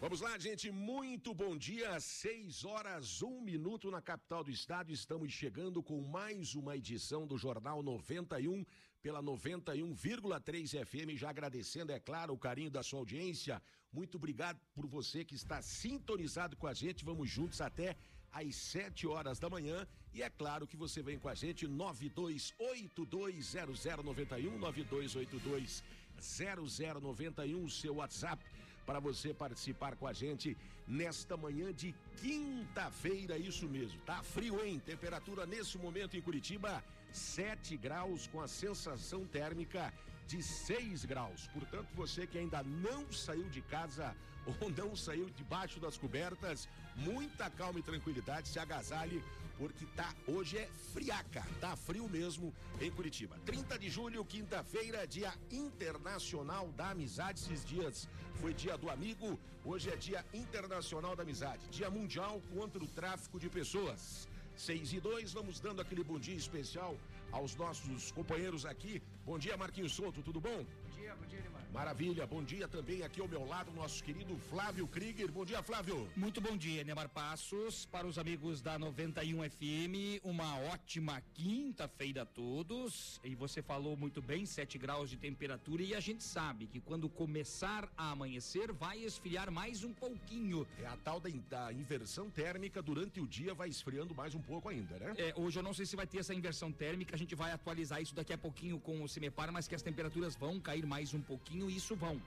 Vamos lá, gente. Muito bom dia. Seis horas, um minuto na capital do estado. Estamos chegando com mais uma edição do Jornal 91 pela 91,3 FM. Já agradecendo, é claro, o carinho da sua audiência. Muito obrigado por você que está sintonizado com a gente. Vamos juntos até às 7 horas da manhã. E é claro que você vem com a gente, 92820091, 92820091, seu WhatsApp para você participar com a gente nesta manhã de quinta-feira, isso mesmo. Tá frio, hein? Temperatura nesse momento em Curitiba, 7 graus com a sensação térmica de 6 graus. Portanto, você que ainda não saiu de casa ou não saiu debaixo das cobertas, muita calma e tranquilidade, se agasalhe, porque tá hoje é friaca, tá frio mesmo em Curitiba. 30 de julho, quinta-feira, dia internacional da amizade. Esses dias foi dia do amigo, hoje é dia internacional da amizade, dia mundial contra o tráfico de pessoas. 6 e 2, vamos dando aquele bom dia especial aos nossos companheiros aqui. Bom dia, Marquinhos Souto, tudo bom? Bom dia, bom dia. Maravilha, bom dia também aqui ao meu lado, nosso querido Flávio Krieger. Bom dia, Flávio. Muito bom dia, Neymar Passos, para os amigos da 91 FM, uma ótima quinta-feira a todos. E você falou muito bem, 7 graus de temperatura, e a gente sabe que quando começar a amanhecer, vai esfriar mais um pouquinho. É a tal da, inversão térmica durante o dia, vai esfriando mais um pouco ainda, né? É, hoje eu não sei se vai ter essa inversão térmica, a gente vai atualizar isso daqui a pouquinho com o Cimepar, mas que as temperaturas vão cair mais um pouquinho e isso vão.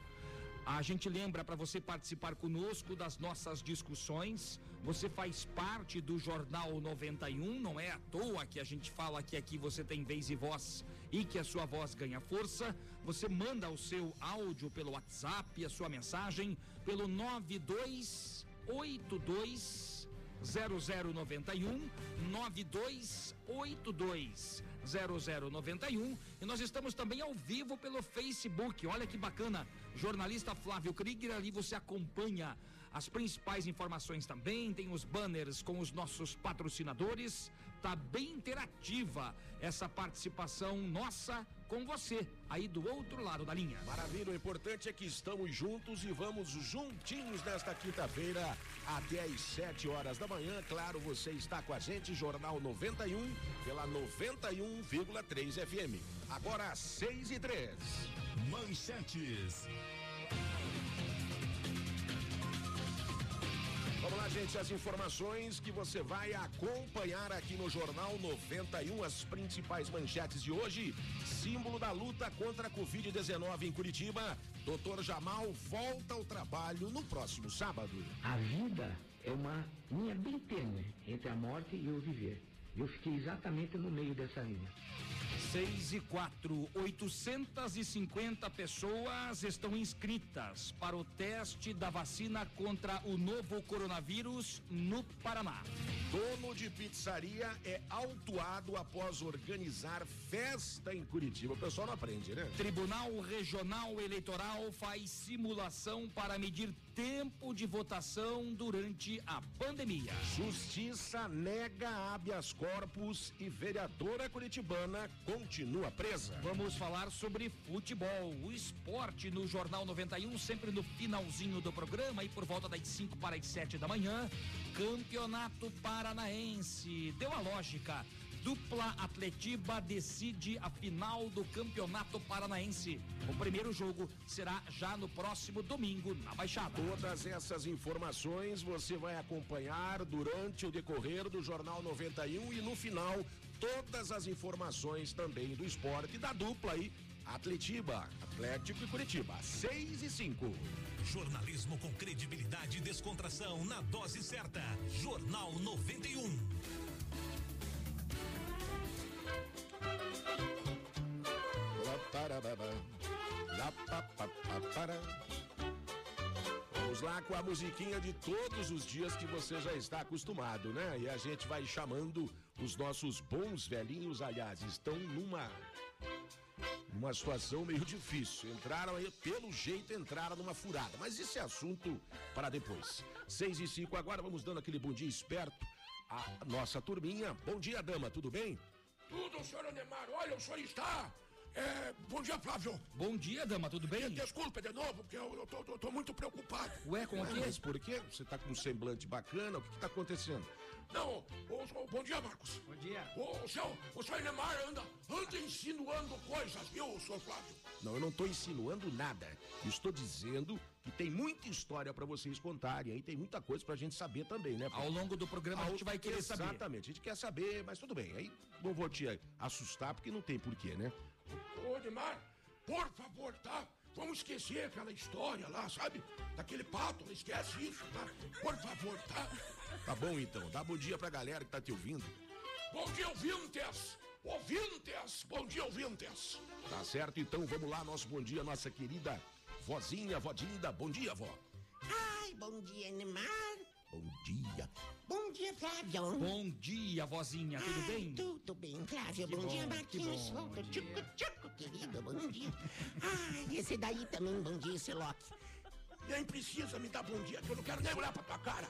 A gente lembra para você participar conosco das nossas discussões. Você faz parte do Jornal 91, não é à toa que a gente fala que aqui você tem vez e voz e que a sua voz ganha força. Você manda o seu áudio pelo WhatsApp, a sua mensagem pelo 9282 0091 9282 0091 e nós estamos também ao vivo pelo Facebook. Olha que bacana. Jornalista Flávio Krieger ali você acompanha as principais informações também, tem os banners com os nossos patrocinadores. Tá bem interativa essa participação nossa com você aí do outro lado da linha. Maravilha, o importante é que estamos juntos e vamos juntinhos nesta quinta-feira até às 7 horas da manhã. Claro, você está com a gente, Jornal 91 pela 91,3 FM. Agora 6 e 3. Manchetes. Vamos lá, gente, as informações que você vai acompanhar aqui no Jornal 91, as principais manchetes de hoje. Símbolo da luta contra a Covid-19 em Curitiba. Doutor Jamal volta ao trabalho no próximo sábado. A vida é uma linha bem tênue entre a morte e o viver. Eu fiquei exatamente no meio dessa linha. 6 e 4, 850 pessoas estão inscritas para o teste da vacina contra o novo coronavírus no Paraná. Dono de pizzaria é autuado após organizar festa em Curitiba. O pessoal não aprende, né? Tribunal Regional Eleitoral faz simulação para medir tempo de votação durante a pandemia. Justiça nega habeas corpus e vereadora curitibana continua presa. Vamos falar sobre futebol, o esporte no Jornal 91, sempre no finalzinho do programa e por volta das 5 para as 7 da manhã. Campeonato Paranaense. Deu a lógica. Dupla Atletiba decide a final do Campeonato Paranaense. O primeiro jogo será já no próximo domingo na Baixada. Todas essas informações você vai acompanhar durante o decorrer do Jornal 91 e no final todas as informações também do esporte da dupla aí Atletiba, Atlético e Curitiba, 6 e 5. Jornalismo com credibilidade e descontração na dose certa. Jornal 91. Vamos lá com a musiquinha de todos os dias que você já está acostumado, né? E a gente vai chamando os nossos bons velhinhos, aliás, estão numa numa situação meio difícil. Entraram aí, pelo jeito, entraram numa furada. Mas esse é assunto para depois. Seis e cinco agora, vamos dando aquele bom dia esperto à nossa turminha. Bom dia, dama, tudo bem? Tudo, senhor Anemar. Olha, o senhor está é, bom dia, Flávio. Bom dia, dama, tudo bem? Desculpa de novo, porque eu, eu tô, tô, tô, muito preocupado. Ué, com o quê? Mas por quê? Você tá com um semblante bacana, o que que tá acontecendo? Não, o, o, bom dia, Marcos. Bom dia. O, o senhor, o senhor Neymar anda, anda insinuando coisas, viu, senhor Flávio? Não, eu não tô insinuando nada. Estou dizendo que tem muita história para vocês contarem aí, tem muita coisa pra gente saber também, né? Ao longo do programa Ao... a gente vai querer Exatamente, saber. Exatamente, a gente quer saber, mas tudo bem. Aí não vou te assustar porque não tem porquê, né? Ô, Neymar, por favor, tá? Vamos esquecer aquela história lá, sabe? Daquele pato, esquece isso, tá? Por favor, tá? Tá bom então, dá bom dia pra galera que tá te ouvindo. Bom dia, ouvintes! Ouvintes! Bom dia, ouvintes! Tá certo, então vamos lá, nosso bom dia, nossa querida vozinha, vodinda. Bom dia, vó. Ai, bom dia, Neymar. Bom dia. Bom dia, Flávio. Bom dia, vozinha, tudo Ai, bem? Tudo bem, Flávio. Bom, bom, dia, Marquinhos. bom, Solta. bom Tchucu, dia. tchucu, querido. Bom dia. Ai, esse daí também, bom dia, esse Loki. Nem precisa me dar bom dia, que eu não quero nem olhar pra tua cara.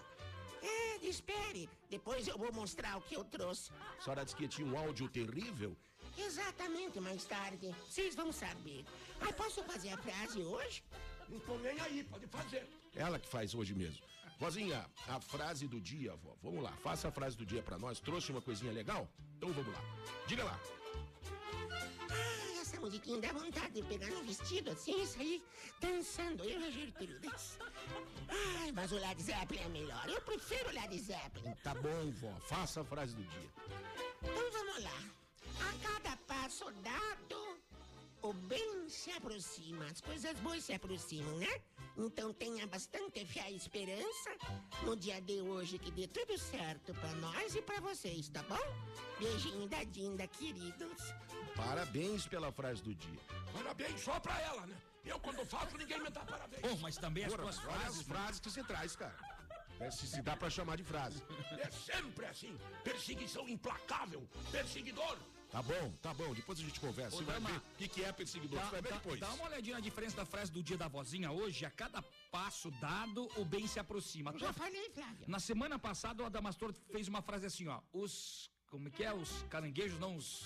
É, espere. Depois eu vou mostrar o que eu trouxe. A senhora disse que tinha um áudio terrível. Exatamente, mais tarde. Vocês vão saber. Ai, posso fazer a frase hoje? Não tô nem aí, pode fazer. Ela que faz hoje mesmo. Vozinha, a frase do dia, vó. Vamos lá, faça a frase do dia pra nós. Trouxe uma coisinha legal? Então vamos lá. Diga lá. Ai, essa musiquinha dá vontade de pegar um vestido assim e sair dançando. Eu e a Gertrudes. Ai, mas o Led Zeppelin é melhor. Eu prefiro o Led Zeppelin. Tá bom, vó. Faça a frase do dia. Então vamos lá. A cada passo dado, o bem se aproxima. As coisas boas se aproximam, né? Então tenha bastante fé e esperança no dia de hoje que dê tudo certo pra nós e pra vocês, tá bom? Beijinho da Dinda, queridos. Parabéns pela frase do dia. Parabéns só pra ela, né? Eu, quando faço, ninguém me dá parabéns. Bom, mas também as Porra, tuas olha as frases. né? frases que você traz, cara. É, se, se dá pra chamar de frase. É sempre assim. Perseguição implacável. Perseguidor. Tá bom, tá bom. Depois a gente conversa. Ô, Você vai ver o que, que é perseguidor. Dá, Você vai ver dá- depois. dá uma olhadinha na diferença da frase do dia da vozinha hoje. A cada passo dado, o bem se aproxima. Eu já falei, Flávio. Na semana passada, o Adamastor fez uma frase assim, ó. Os. Como é que é? Os caranguejos, não, os.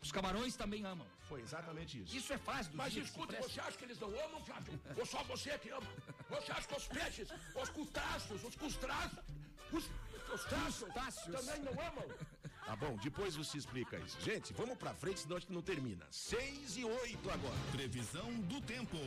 Os camarões também amam. Foi exatamente isso. Isso é frase do Mas dia. escuta, presta. você acha que eles não amam, Flávio? Ou só você que ama? Você acha que os peixes, os cutáceos, os custraços, os, os traços Crustáceos. também não amam? Tá bom, depois você explica isso. Gente, vamos pra frente, senão a gente não termina. Seis e oito agora. Previsão do tempo.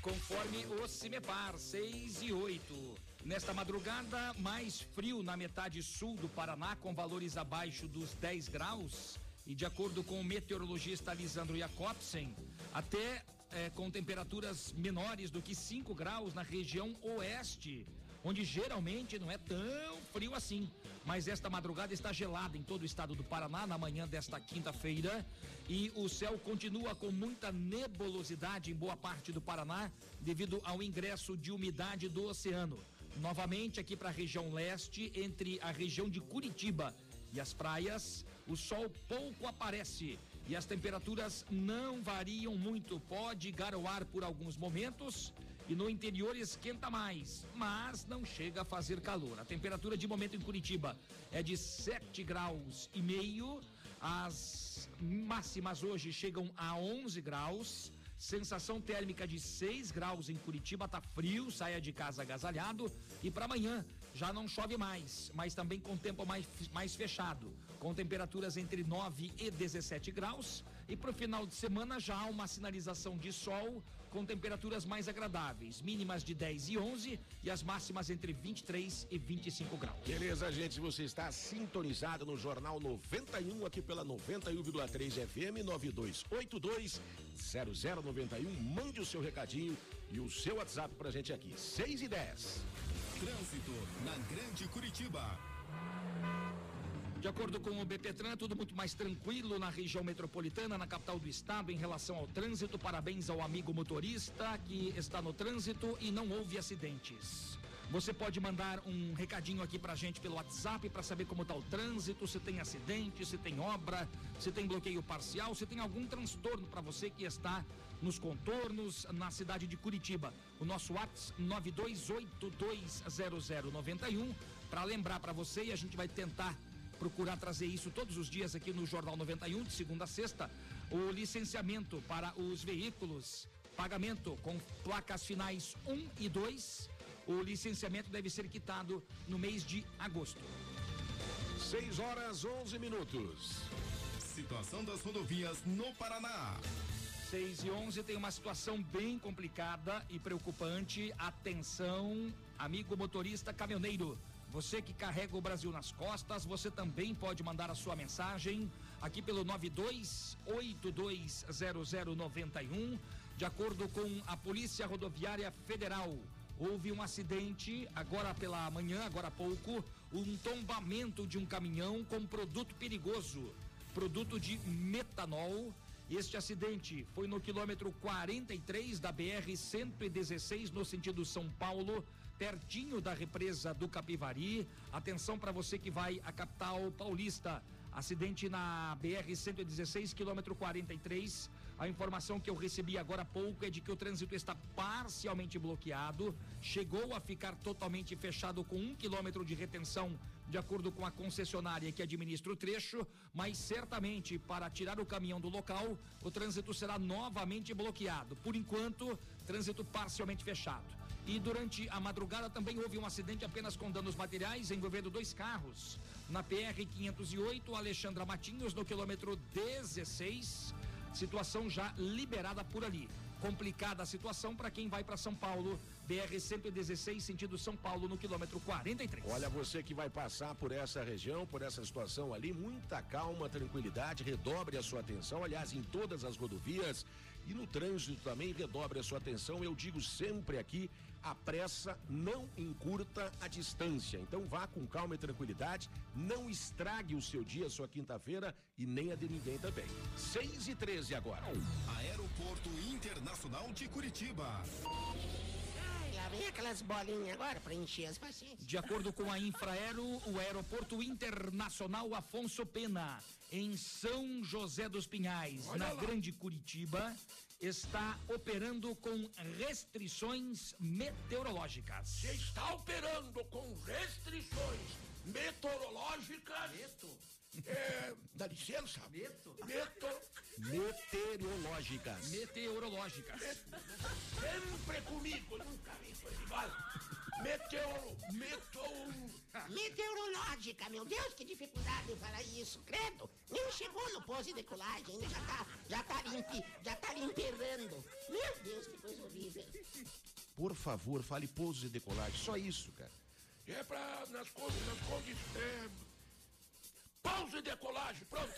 Conforme o Cimepar, 6 e 8. Nesta madrugada, mais frio na metade sul do Paraná, com valores abaixo dos 10 graus. E de acordo com o meteorologista Lisandro Jacobsen, até eh, com temperaturas menores do que 5 graus na região oeste, onde geralmente não é tão frio assim. Mas esta madrugada está gelada em todo o estado do Paraná na manhã desta quinta-feira e o céu continua com muita nebulosidade em boa parte do Paraná devido ao ingresso de umidade do oceano. Novamente aqui para a região leste, entre a região de Curitiba e as praias, o sol pouco aparece e as temperaturas não variam muito. Pode garoar por alguns momentos e no interior esquenta mais, mas não chega a fazer calor. A temperatura de momento em Curitiba é de 7 graus e meio. As máximas hoje chegam a 11 graus. Sensação térmica de 6 graus em Curitiba, tá frio, saia de casa agasalhado. E para amanhã já não chove mais, mas também com tempo mais, mais fechado, com temperaturas entre 9 e 17 graus. E para o final de semana já há uma sinalização de sol com temperaturas mais agradáveis, mínimas de 10 e 11 e as máximas entre 23 e 25 graus. Beleza, gente? Você está sintonizado no Jornal 91 aqui pela 91,3 FM 9282 0091. Mande o seu recadinho e o seu WhatsApp pra gente aqui. 6 e 10. Trânsito na Grande Curitiba. De acordo com o BPTran, tudo muito mais tranquilo na região metropolitana, na capital do estado, em relação ao trânsito. Parabéns ao amigo motorista que está no trânsito e não houve acidentes. Você pode mandar um recadinho aqui pra gente pelo WhatsApp para saber como está o trânsito, se tem acidente, se tem obra, se tem bloqueio parcial, se tem algum transtorno para você que está nos contornos na cidade de Curitiba. O nosso WhatsApp 92820091 para lembrar para você e a gente vai tentar procurar trazer isso todos os dias aqui no Jornal 91, de segunda a sexta. O licenciamento para os veículos, pagamento com placas finais 1 e 2. O licenciamento deve ser quitado no mês de agosto. 6 horas 11 minutos. Situação das rodovias no Paraná. 6 e 11 tem uma situação bem complicada e preocupante. Atenção, amigo motorista caminhoneiro. Você que carrega o Brasil nas costas, você também pode mandar a sua mensagem aqui pelo 92820091. De acordo com a Polícia Rodoviária Federal, houve um acidente agora pela manhã, agora há pouco, um tombamento de um caminhão com produto perigoso, produto de metanol. Este acidente foi no quilômetro 43 da BR 116 no sentido São Paulo pertinho da represa do Capivari. Atenção para você que vai à capital paulista. Acidente na BR 116, quilômetro 43. A informação que eu recebi agora há pouco é de que o trânsito está parcialmente bloqueado, chegou a ficar totalmente fechado com um quilômetro de retenção, de acordo com a concessionária que administra o trecho, mas certamente para tirar o caminhão do local, o trânsito será novamente bloqueado. Por enquanto, trânsito parcialmente fechado. E durante a madrugada também houve um acidente apenas com danos materiais envolvendo dois carros. Na PR 508, Alexandra Matinhos, no quilômetro 16. Situação já liberada por ali. Complicada a situação para quem vai para São Paulo. BR 116, sentido São Paulo, no quilômetro 43. Olha, você que vai passar por essa região, por essa situação ali, muita calma, tranquilidade, redobre a sua atenção. Aliás, em todas as rodovias e no trânsito também, redobre a sua atenção. Eu digo sempre aqui a pressa não encurta a distância. Então vá com calma e tranquilidade, não estrague o seu dia, sua quinta-feira e nem a de ninguém também. 6 e 13 agora. Aeroporto Internacional de Curitiba. Lá vem aquelas bolinhas agora para encher as pacientes. De acordo com a Infraero, o Aeroporto Internacional Afonso Pena, em São José dos Pinhais, Olha na lá. Grande Curitiba, está operando com restrições meteorológicas. Você está operando com restrições meteorológicas. Meto. É, dá licença. Meto. Meto. Meteorológicas. Meteorológicas. Sempre comigo. Nunca vi coisa igual. Meteoro. Meteoro. Meteorológica, meu Deus, que dificuldade em falar isso, credo. Nem chegou no pose de decolagem, ainda já tá, já tá limpe, já tá limperando. Meu Deus, que coisa horrível. Por favor, fale pousos e decolagem. Só isso, cara. É pra nas coisas, nas É, pausa e decolagem, pronto.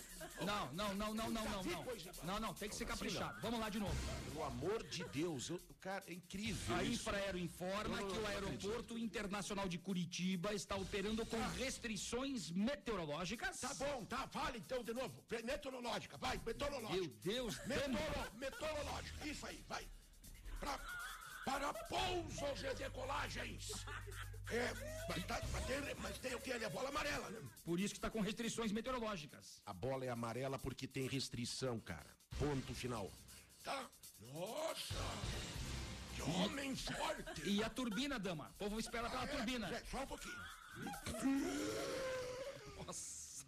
Não, não, não, não, não, não, não. Não, não, tem que ser caprichado. Vamos lá de novo. Pelo amor de Deus, eu, cara, é incrível. A. Infraero informa que o. Aeroporto Internacional de Curitiba está operando com restrições meteorológicas. Tá bom, tá, fala então de novo. Meteorológica, vai, meteorológica. Meu Deus. Meteoro, meteorológica, isso aí, vai. Pra, para pousos e decolagens. É, mas, tá, mas, tem, mas tem o que? A bola amarela, né? Por isso que está com restrições meteorológicas. A bola é amarela porque tem restrição, cara. Ponto final. Tá? Nossa! Que homem forte! E a turbina, dama? O povo espera pela É, turbina. é, só um pouquinho. Nossa.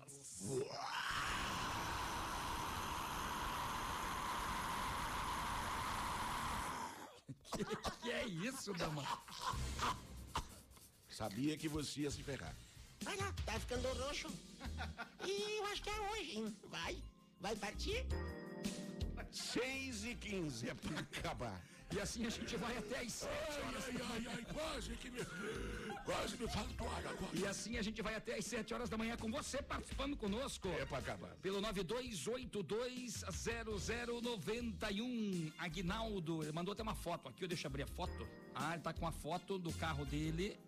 Que, que é isso, dama? Sabia que você ia se ferrar. Vai lá, tá ficando roxo. E eu acho que é hoje, hein? Vai, vai partir? 6 e 15 é pra acabar. E assim a gente vai até às 7 Ai, horas. ai, ai, ai, quase que me. Quase me faltou ar agora. E assim a gente vai até às 7 horas da manhã com você participando conosco. É pra acabar. Pelo 92820091. Aguinaldo, ele mandou até uma foto aqui, eu deixa eu abrir a foto. Ah, ele tá com a foto do carro dele.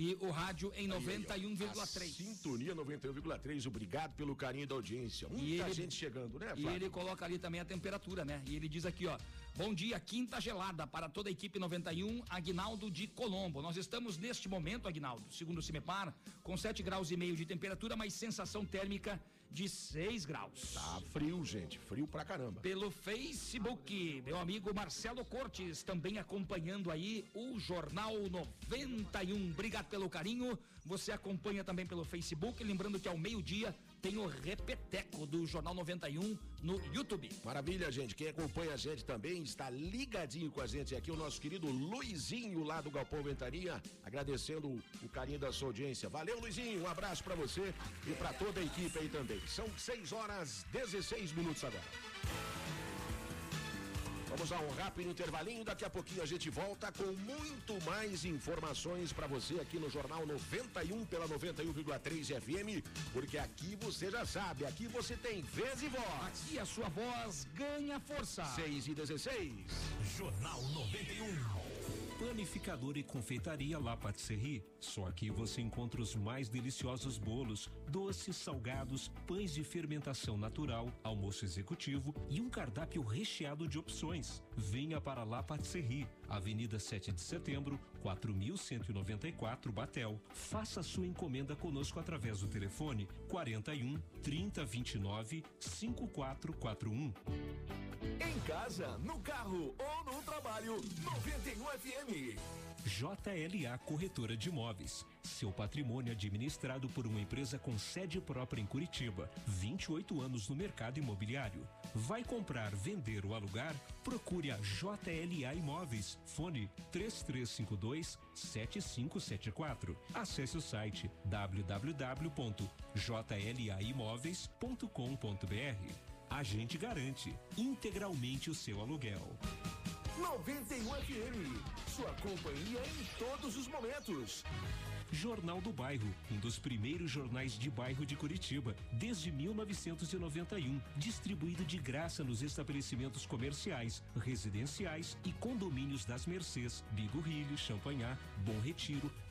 E o rádio em Aí, aí, ó, 91,3. a Sintonia 91,3. Obrigado pelo carinho da audiência. Muita E ele- gente chegando, né, E Flávio? ele coloca ali também a temperatura, né? E ele diz aqui, ó. Bom dia, quinta gelada para toda a equipe 91, Agnaldo de Colombo. Nós estamos neste momento, Agnaldo, segundo o CIMEPAR, com 7 graus e meio de temperatura, mas sensação térmica de 6 graus. Tá frio, gente. Frio pra caramba. Pelo Facebook, meu amigo Marcelo Cortes, também acompanhando aí o Jornal 91. Obrigado pelo carinho. Você acompanha também pelo Facebook. Lembrando que ao meio-dia tem o Repeteco do Jornal 91 no YouTube. Maravilha, gente. Quem acompanha a gente também está ligadinho com a gente aqui, o nosso querido Luizinho lá do Galpão Ventania, agradecendo o, carinho da sua audiência. Valeu, Luizinho. Um abraço pra você e pra toda a equipe aí também. São 6 horas 16 minutos agora. Vamos a um rápido intervalinho, daqui a pouquinho a gente volta com muito mais informações pra você aqui no Jornal 91 pela 91,3 FM, porque aqui você já sabe, aqui você tem vez e voz. Aqui a sua voz ganha força. 6 e 16. Jornal 91. Panificador e confeitaria La Patisserie. Só aqui você encontra os mais deliciosos bolos, doces, salgados, pães de fermentação natural, almoço executivo e um cardápio recheado de opções. Venha para La Patisserie, Avenida 7 de Setembro, 4194 Batel. Faça sua encomenda conosco através do telefone 41 3029 5441. Em casa, no carro ou no trabalho, 91 FM. JLA Corretora de Imóveis. Seu patrimônio administrado por uma empresa com sede própria em Curitiba. 28 anos no mercado imobiliário. Vai comprar, vender ou alugar? Procure a JLA Imóveis. Fone 3352 7574. Acesse o site www.jlaimoveis.com.br. A gente garante integralmente o seu aluguel. 91 FM. Sua companhia em todos os momentos. Jornal do Bairro, um dos primeiros jornais de bairro de Curitiba, desde 1991, distribuído de graça nos estabelecimentos comerciais, residenciais e condomínios das Mercês, Bigorrilho, Champanhar, Bom Retiro,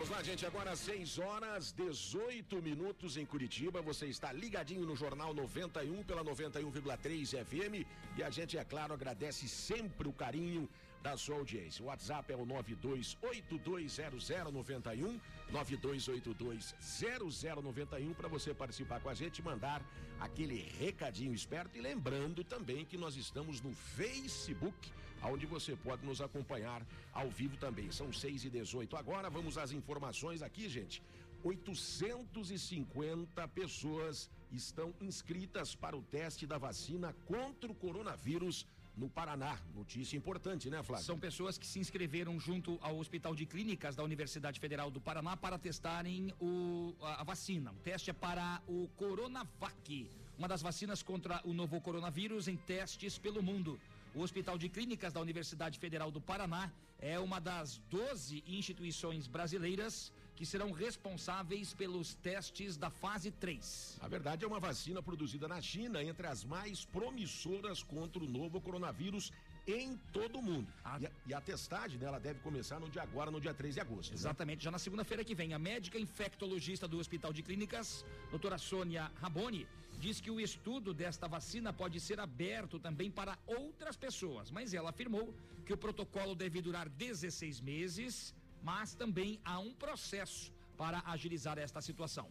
Vamos lá, gente. Agora 6 horas 18 minutos em Curitiba. Você está ligadinho no Jornal 91 pela 91,3 FM. E a gente, é claro, agradece sempre o carinho da sua audiência. O WhatsApp é o 92820091, 92820091 para você participar com a gente, mandar aquele recadinho esperto e lembrando também que nós estamos no Facebook, onde você pode nos acompanhar ao vivo também. São 6 e 18 Agora vamos às informações aqui, gente. 850 pessoas estão inscritas para o teste da vacina contra o coronavírus no Paraná. Notícia importante, né, Flávio? São pessoas que se inscreveram junto ao Hospital de Clínicas da Universidade Federal do Paraná para testarem o, a, a vacina. O teste é para o Coronavac, uma das vacinas contra o novo coronavírus em testes pelo mundo. O Hospital de Clínicas da Universidade Federal do Paraná é uma das 12 instituições brasileiras que serão responsáveis pelos testes da fase 3. A verdade é uma vacina produzida na China, entre as mais promissoras contra o novo coronavírus em todo o mundo. Ah. E, a, e a testagem dela deve começar no dia agora, no dia 3 de agosto. né? Exatamente, já na segunda-feira que vem, a médica infectologista do Hospital de Clínicas, doutora Sônia Raboni, diz que o estudo desta vacina pode ser aberto também para outras pessoas, mas ela afirmou que o protocolo deve durar 16 meses, mas também há um processo para agilizar esta situação.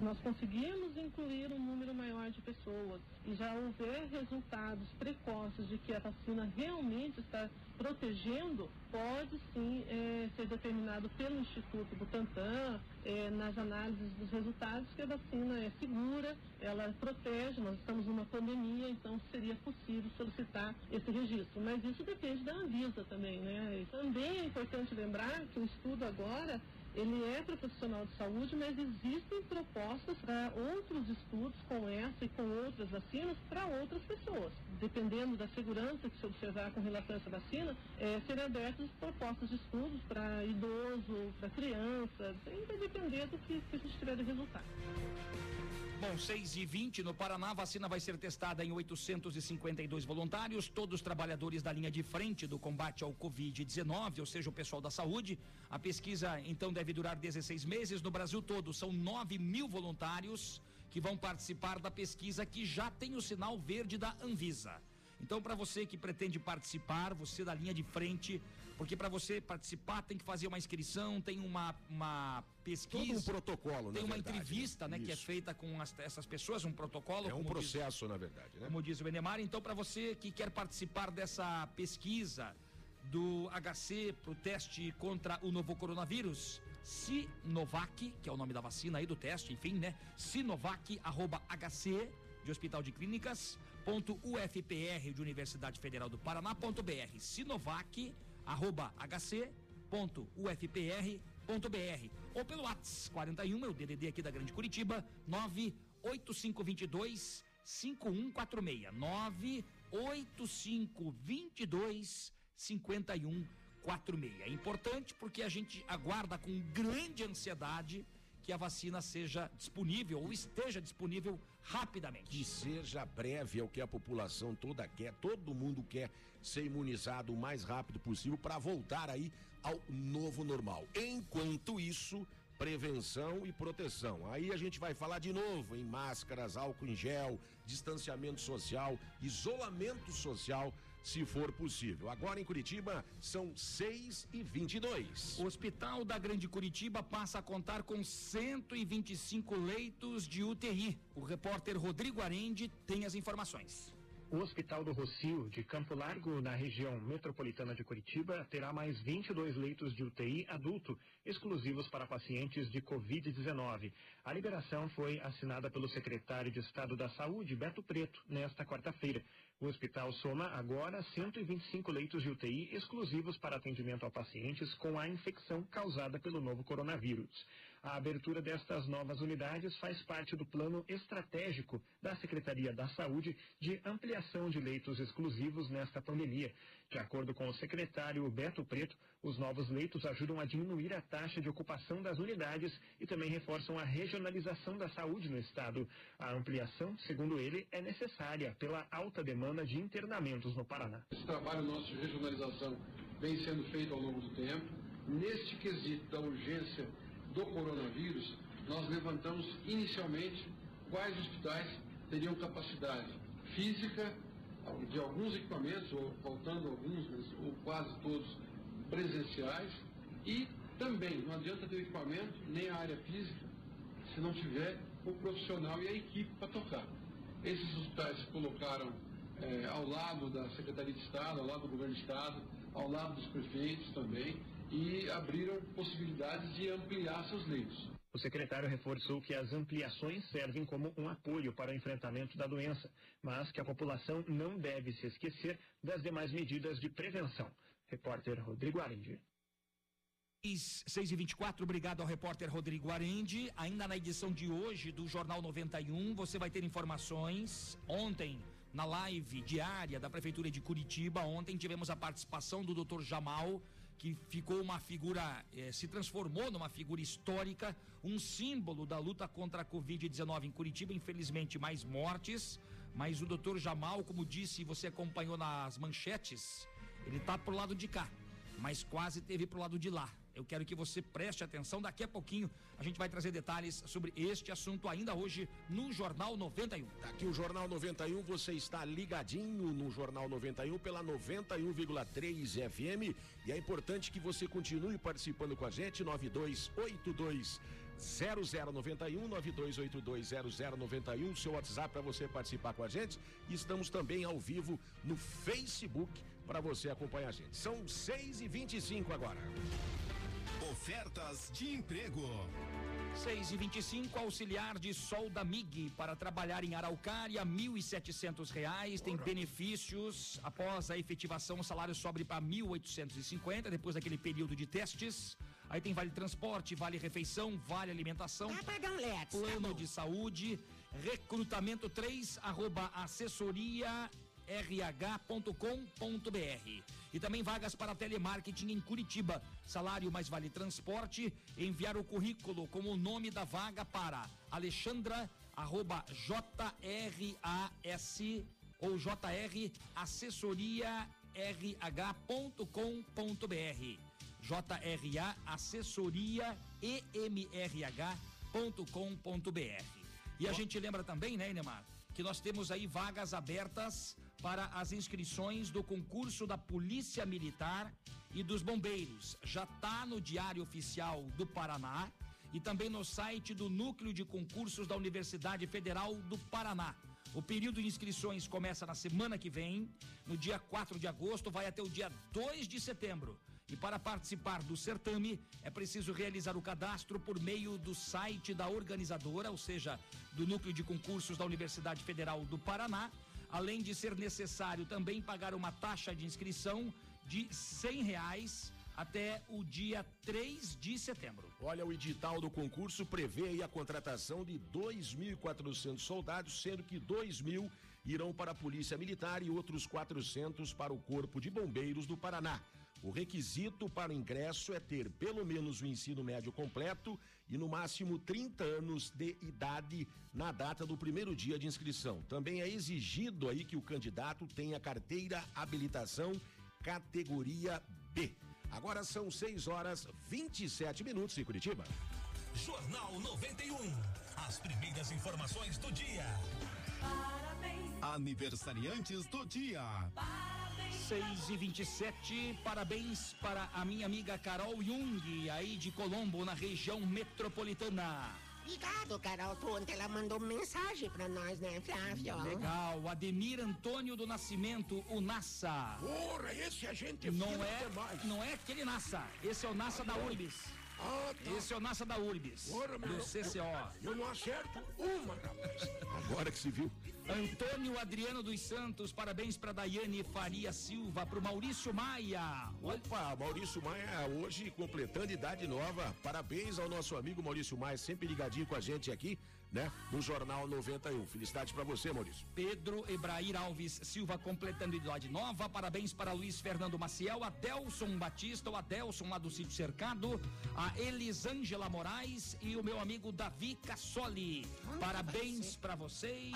Nós conseguimos incluir um número maior de pessoas e já houver resultados precoces de que a vacina realmente está protegendo, pode sim eh, ser determinado pelo Instituto Butantan, eh, nas análises dos resultados, que a vacina é segura, ela protege, nós estamos numa pandemia, então seria possível solicitar esse registro. Mas isso depende da Anvisa também, né? E também é importante lembrar que o estudo agora ele é profissional de saúde, mas existem propostas para outros estudos com essa e com outras vacinas para outras pessoas. Dependendo da segurança que se observar com relação a essa vacina, é, serão abertas propostas de estudos para idoso, para criança, vai depender do que, que a gente tiver de resultado. Bom, 6 e 20 no Paraná, a vacina vai ser testada em 852 voluntários, todos trabalhadores da linha de frente do combate ao Covid-19, ou seja, o pessoal da saúde. A pesquisa, então, deve durar 16 meses. No Brasil todo, são 9 mil voluntários que vão participar da pesquisa que já tem o sinal verde da Anvisa. Então, para você que pretende participar, você da linha de frente, porque para você participar tem que fazer uma inscrição, tem uma, uma pesquisa. Todo um protocolo, Tem na uma verdade, entrevista, né, que é feita com as- essas pessoas, um protocolo. É um como diz- processo, na verdade, né? como diz o Benemar. Então, para você que quer participar dessa pesquisa do HC para o teste contra o novo coronavírus, Sinovac, que é o nome da vacina aí do teste, enfim, né? Sinovac, arroba HC, de Hospital de Clínicas, ponto UFPR de Universidade Federal do Paraná.br. Sinovac, arroba HC, ponto UFPR, ponto BR. Ou pelo WhatsApp 41, é o DDD aqui da Grande Curitiba, 98522 5146. 98522 5146. É importante porque a gente aguarda com grande ansiedade que a vacina seja disponível ou esteja disponível rapidamente. Que seja breve é o que a população toda quer, todo mundo quer ser imunizado o mais rápido possível para voltar aí ao novo normal. Enquanto isso, prevenção e proteção. Aí a gente vai falar de novo em máscaras, álcool em gel, distanciamento social, isolamento social, se for possível. Agora em Curitiba são 6 e 22. O Hospital da Grande Curitiba passa a contar com 125 leitos de UTI. O repórter Rodrigo Arende tem as informações. O Hospital do Rocio, de Campo Largo, na região metropolitana de Curitiba, terá mais 22 leitos de UTI adulto, exclusivos para pacientes de Covid-19. A liberação foi assinada pelo secretário de Estado da Saúde, Beto Preto, nesta quarta-feira. O hospital soma agora 125 leitos de UTI exclusivos para atendimento a pacientes com a infecção causada pelo novo coronavírus. A abertura destas novas unidades faz parte do plano estratégico da Secretaria da Saúde de ampliação de leitos exclusivos nesta pandemia. De acordo com o secretário Beto Preto, os novos leitos ajudam a diminuir a taxa de ocupação das unidades e também reforçam a regionalização da saúde no estado. A ampliação, segundo ele, é necessária pela alta demanda de internamentos no Paraná. Esse trabalho nosso de regionalização vem sendo feito ao longo do tempo. Neste quesito da urgência do coronavírus, nós levantamos inicialmente quais hospitais teriam capacidade física de alguns equipamentos, ou faltando alguns, mas, ou quase todos presenciais, e também não adianta ter o equipamento nem a área física se não tiver o profissional e a equipe para tocar. Esses hospitais se colocaram eh, ao lado da Secretaria de Estado, ao lado do Governo do Estado, ao lado dos prefeitos também, e abriram possibilidades de ampliar seus leitos. O secretário reforçou que as ampliações servem como um apoio para o enfrentamento da doença, mas que a população não deve se esquecer das demais medidas de prevenção. Repórter Rodrigo Arendi. 6 e 24 obrigado ao repórter Rodrigo Arende. Ainda na edição de hoje do Jornal 91, você vai ter informações. Ontem, na live diária da Prefeitura de Curitiba, ontem tivemos a participação do Dr. Jamal, que ficou uma figura, eh, se transformou numa figura histórica, um símbolo da luta contra a Covid-19 em Curitiba. Infelizmente, mais mortes. Mas o Dr. Jamal, como disse, você acompanhou nas manchetes, ele tá pro lado de cá, mas quase teve pro lado de lá. Eu quero que você preste atenção. Daqui a pouquinho a gente vai trazer detalhes sobre este assunto ainda hoje no Jornal 91. Aqui o Jornal 91, você está ligadinho no Jornal 91 pela 91,3 FM e é importante que você continue participando com a gente 9282 0091 92820091, seu WhatsApp para você participar com a gente. Estamos também ao vivo no Facebook para você acompanhar a gente. São 6 e 25 agora. Ofertas de emprego. 6 e 25 auxiliar de solda MIG para trabalhar em Araucária, 1.700 reais, tem benefícios. Após a efetivação, o salário sobe para 1.850 depois daquele período de testes. Aí tem vale transporte, vale refeição, vale alimentação. Um let's, tá Plano bom. de saúde, recrutamento 3, arroba assessoria rh.com.br. E também vagas para telemarketing em Curitiba. Salário mais vale transporte. Enviar o currículo com o nome da vaga para Alexandra, arroba JRAS ou JR assessoria rh.com.br. JRA assessoria emrh.com.br. E a gente lembra também, né, Neymar, que nós temos aí vagas abertas para as inscrições do concurso da Polícia Militar e dos Bombeiros. Já está no Diário Oficial do Paraná e também no site do Núcleo de Concursos da Universidade Federal do Paraná. O período de inscrições começa na semana que vem, no dia 4 de agosto, vai até o dia 2 de setembro. E para participar do certame, é preciso realizar o cadastro por meio do site da organizadora, ou seja, do Núcleo de Concursos da Universidade Federal do Paraná, além de ser necessário também pagar uma taxa de inscrição de 100 reais até o dia 3 de setembro. Olha, o edital do concurso prevê a contratação de 2.400 soldados, sendo que 2.000 irão para a Polícia Militar e outros 400 para o Corpo de Bombeiros do Paraná. O requisito para o ingresso é ter pelo menos o ensino médio completo e no máximo 30 anos de idade na data do primeiro dia de inscrição. Também é exigido aí que o candidato tenha carteira habilitação categoria B. Agora são 6 horas 27 minutos em Curitiba. Jornal 91. As primeiras informações do dia. Aniversariantes do dia. 6 e 27 parabéns para a minha amiga Carol Jung, aí de Colombo, na região metropolitana. Obrigado, Carol. Tu ontem ela mandou mensagem pra nós, né, Flávio? Legal, Ademir Antônio do Nascimento, o Nassa. Porra, esse a gente Não é, demais. não é aquele Nassa, esse é o Nassa da Urbis. Ah, tá. Esse é o Nassa da Urbis, Porra, meu, do eu- CCO. Eu não acerto uma, rapaz. Agora que se viu. Antônio Adriano dos Santos, parabéns para Daiane Faria Silva, para o Maurício Maia. Opa, Maurício Maia hoje completando idade nova. Parabéns ao nosso amigo Maurício Maia, sempre ligadinho com a gente aqui, né? No Jornal 91. Felicidades pra você, Maurício. Pedro Ebrair Alves Silva completando idade nova. Parabéns para Luiz Fernando Maciel, Adelson Batista, o Adelson lá do Sítio Cercado, a Elisângela Moraes e o meu amigo Davi Cassoli. Parabéns para vocês.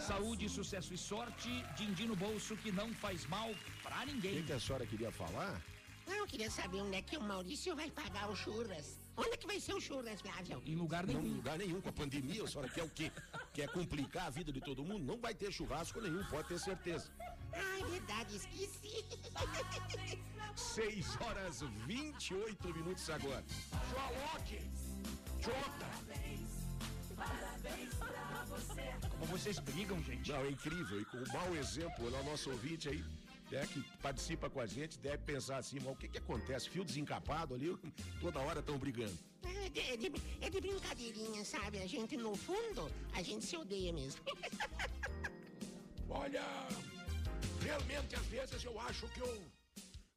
Saúde, sucesso e sorte. Din-din no bolso que não faz mal pra O ninguém. que, que a senhora queria falar? Não, eu queria saber onde é que o Maurício vai pagar o churras. Onde é que vai ser o churras, Flávio? Em lugar Não, em nenhum. lugar nenhum. Com a pandemia, a senhora quer o quê? Quer complicar a vida de todo mundo? Não vai ter churrasco nenhum, pode ter certeza. Ah, é verdade, esqueci. 6 horas 28 minutos agora. Joalote, Jota. Como vocês brigam, gente. Não, é incrível. E com o mau exemplo, o nosso ouvinte aí, né, que participa com a gente, deve pensar assim, mas o que que acontece? Fio desencapado ali, toda hora estão brigando. É de, é de- é de brincadeirinha, sabe? A gente, no fundo, a gente se odeia mesmo. Olha, realmente às vezes eu acho que eu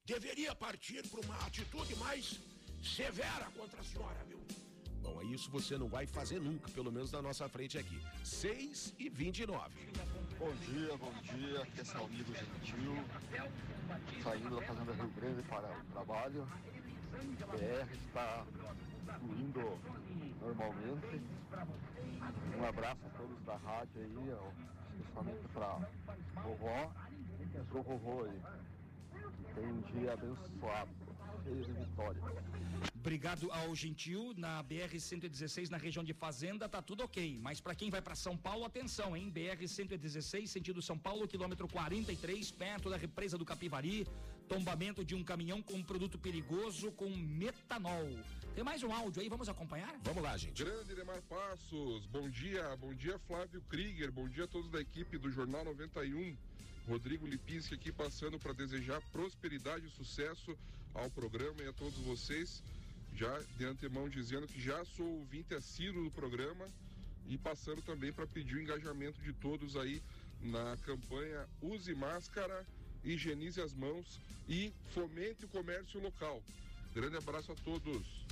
deveria partir para uma atitude mais severa contra a senhora, viu? Bom, é isso você não vai fazer nunca, pelo menos na nossa frente aqui. 6 e 29. Bom dia, bom dia. Aqui é seu amigo Gentil, saindo da Fazenda Rio Grande para o trabalho. O BR está fluindo normalmente. Um abraço a todos da rádio aí, especialmente para vovó e pro vovô aí. Tem um dia abençoado, de vitória. Obrigado ao Gentil, na BR-116, na região de Fazenda, tá tudo ok. Mas para quem vai para São Paulo, atenção, hein? BR-116, sentido São Paulo, quilômetro 43, perto da represa do Capivari. Tombamento de um caminhão com produto perigoso com metanol. Tem mais um áudio aí, vamos acompanhar? Vamos lá, gente. Grande Demar Passos, bom dia, bom dia Flávio Krieger, bom dia a todos da equipe do Jornal 91. Rodrigo Lipinski aqui passando para desejar prosperidade e sucesso ao programa e a todos vocês. Já de antemão dizendo que já sou ouvinte assíduo do programa e passando também para pedir o engajamento de todos aí na campanha Use Máscara, higienize as mãos e fomente o comércio local. Grande abraço a todos.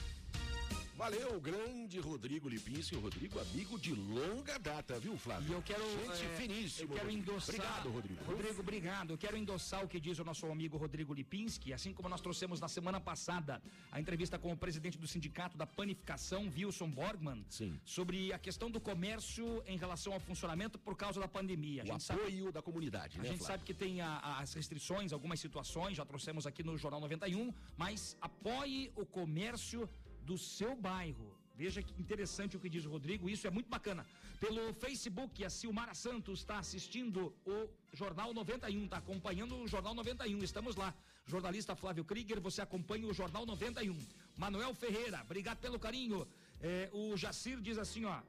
Valeu, grande Rodrigo Lipinski, o Rodrigo, amigo de longa data, viu, Flávio? E eu quero. Gente é, finíssimo. Eu quero Rodrigo. endossar. Obrigado, Rodrigo. Rodrigo, obrigado. Eu quero endossar o que diz o nosso amigo Rodrigo Lipinski, assim como nós trouxemos na semana passada a entrevista com o presidente do sindicato da panificação, Wilson Borgman, Sim. sobre a questão do comércio em relação ao funcionamento por causa da pandemia. A O gente sabe apoio da comunidade, a né, gente Flávio? sabe que tem a- a- as restrições, algumas situações, já trouxemos aqui no Jornal 91, mas apoie o comércio do seu bairro. Veja que interessante o que diz o Rodrigo, isso é muito bacana. Pelo Facebook, a Silmara Santos está assistindo o Jornal 91, está acompanhando o Jornal 91, estamos lá. Jornalista Flávio Krieger, você acompanha o Jornal 91. Manuel Ferreira, obrigado pelo carinho. É, o Jacir diz assim, ó.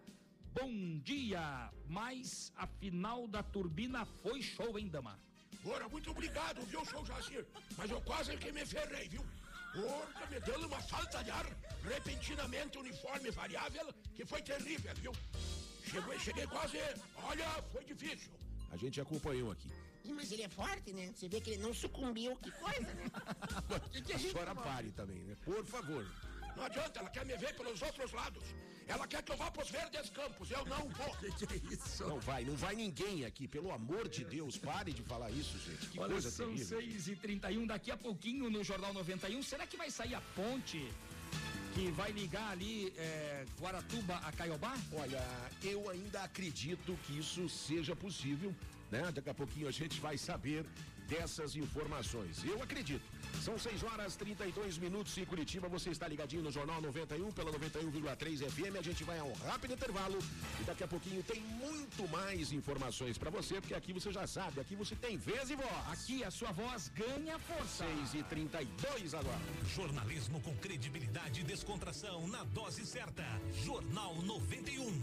Bom dia, mas a final da turbina foi show, hein, dama? Ora, muito obrigado, viu, seu Jacir? Mas eu quase que me ferrei, viu? Ora, me deu uma falta de ar, repentinamente uniforme variável, que foi terrível, viu? Cheguei, cheguei quase, olha, foi difícil. A gente acompanhou aqui. Ih, Mas ele é forte, né? Você vê que ele não sucumbiu, que coisa, né? a senhora pare também, né? Por favor. Não adianta, ela quer me ver pelos outros lados. Ela quer que eu vá pros verdes campos, eu não vou. que isso? Não vai, não vai ninguém aqui, pelo amor de Deus, pare de falar isso, gente. Que Olha, coisa são terrível. 6 e 31 daqui a pouquinho no Jornal 91. Será que vai sair a ponte que vai ligar ali é, Guaratuba a Caiobá? Olha, eu ainda acredito que isso seja possível, né? Daqui a pouquinho a gente vai saber dessas informações. Eu acredito. São 6 horas 32 minutos em Curitiba. Você está ligadinho no Jornal 91 pela 91,3 FM. A gente vai a um rápido intervalo e daqui a pouquinho tem muito mais informações para você, porque aqui você já sabe, aqui você tem vez e voz. Aqui a sua voz ganha força. 6 e 32 agora. Jornalismo com credibilidade e descontração na dose certa. Jornal 91.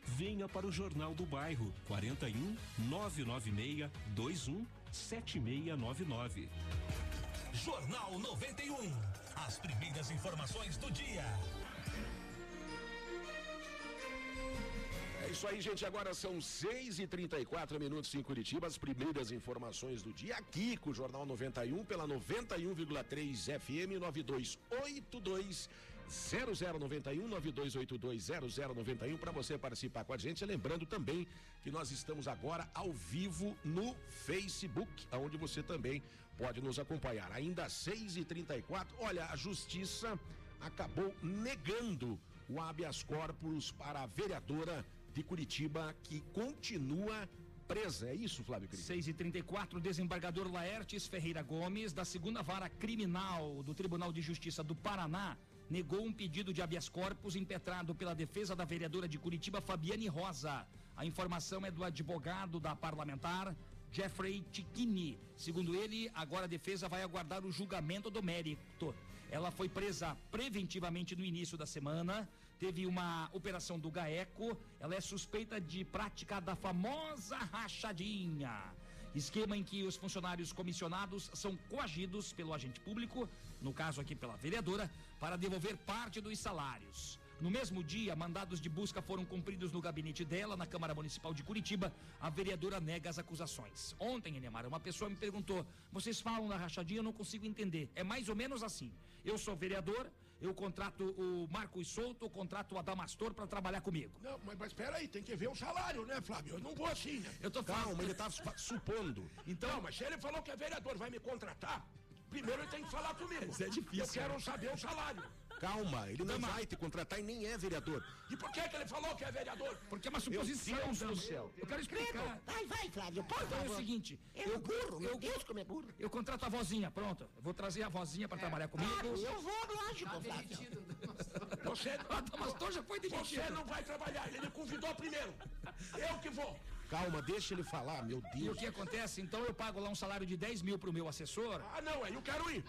Venha para o Jornal do Bairro 41 996 21 7699. Jornal 91. As primeiras informações do dia. É isso aí, gente. Agora são 6 e 34 minutos em Curitiba. As primeiras informações do dia aqui com o Jornal 91 pela 91,3 FM 9282 0091 9282 0091 para você participar com a gente. Lembrando também que nós estamos agora ao vivo no Facebook, onde você também pode nos acompanhar. Ainda às 6 e 34 olha, a justiça acabou negando o habeas corpus para a vereadora de Curitiba que continua presa. É isso, Flávio Cris? 6 e 34 o desembargador Laertes Ferreira Gomes, da segunda vara criminal do Tribunal de Justiça do Paraná, negou um pedido de habeas corpus impetrado pela defesa da vereadora de Curitiba, Fabiane Rosa. A informação é do advogado da parlamentar, Jeffrey Tichini. Segundo ele, agora a defesa vai aguardar o julgamento do mérito. Ela foi presa preventivamente no início da semana. Teve uma operação do GAECO. Ela é suspeita de prática da famosa rachadinha. Esquema em que os funcionários comissionados são coagidos pelo agente público, no caso aqui pela vereadora, para devolver parte dos salários. No mesmo dia, mandados de busca foram cumpridos no gabinete dela, na Câmara Municipal de Curitiba. A vereadora nega as acusações. Ontem, Enemar, uma pessoa me perguntou: vocês falam da rachadinha, eu não consigo entender. É mais ou menos assim. Eu sou vereador, eu contrato o Marcos Souto, eu contrato o Adamastor para trabalhar comigo. Não, mas, mas espera aí, tem que ver o salário, né, Flávio? Eu não vou assim, né? Eu tô Calma, ele tá su- supondo. Então, não, mas se ele falou que é vereador, vai me contratar, primeiro ele tem que falar comigo. Isso é difícil, Eu quero cara. saber o salário. Calma, ele não vai te contratar e nem é vereador. E por que, que ele falou que é vereador? Porque é uma suposição, Deus do céu. Eu quero explicar. Vai, vai, Flávio, por Então é o seguinte, É um burro, meu Deus, como é burro. eu contrato a vozinha, pronto. Eu vou trazer a vozinha para trabalhar comigo. Claro, eu vou, lógico, Flávio. Você, O Adamastor já foi demitido. você não vai trabalhar, ele me convidou primeiro. Eu que vou. Calma, deixa ele falar, meu E o Deus. que acontece? Então eu pago lá um salário de 10 mil pro meu assessor. Ah, não, aí eu quero ir.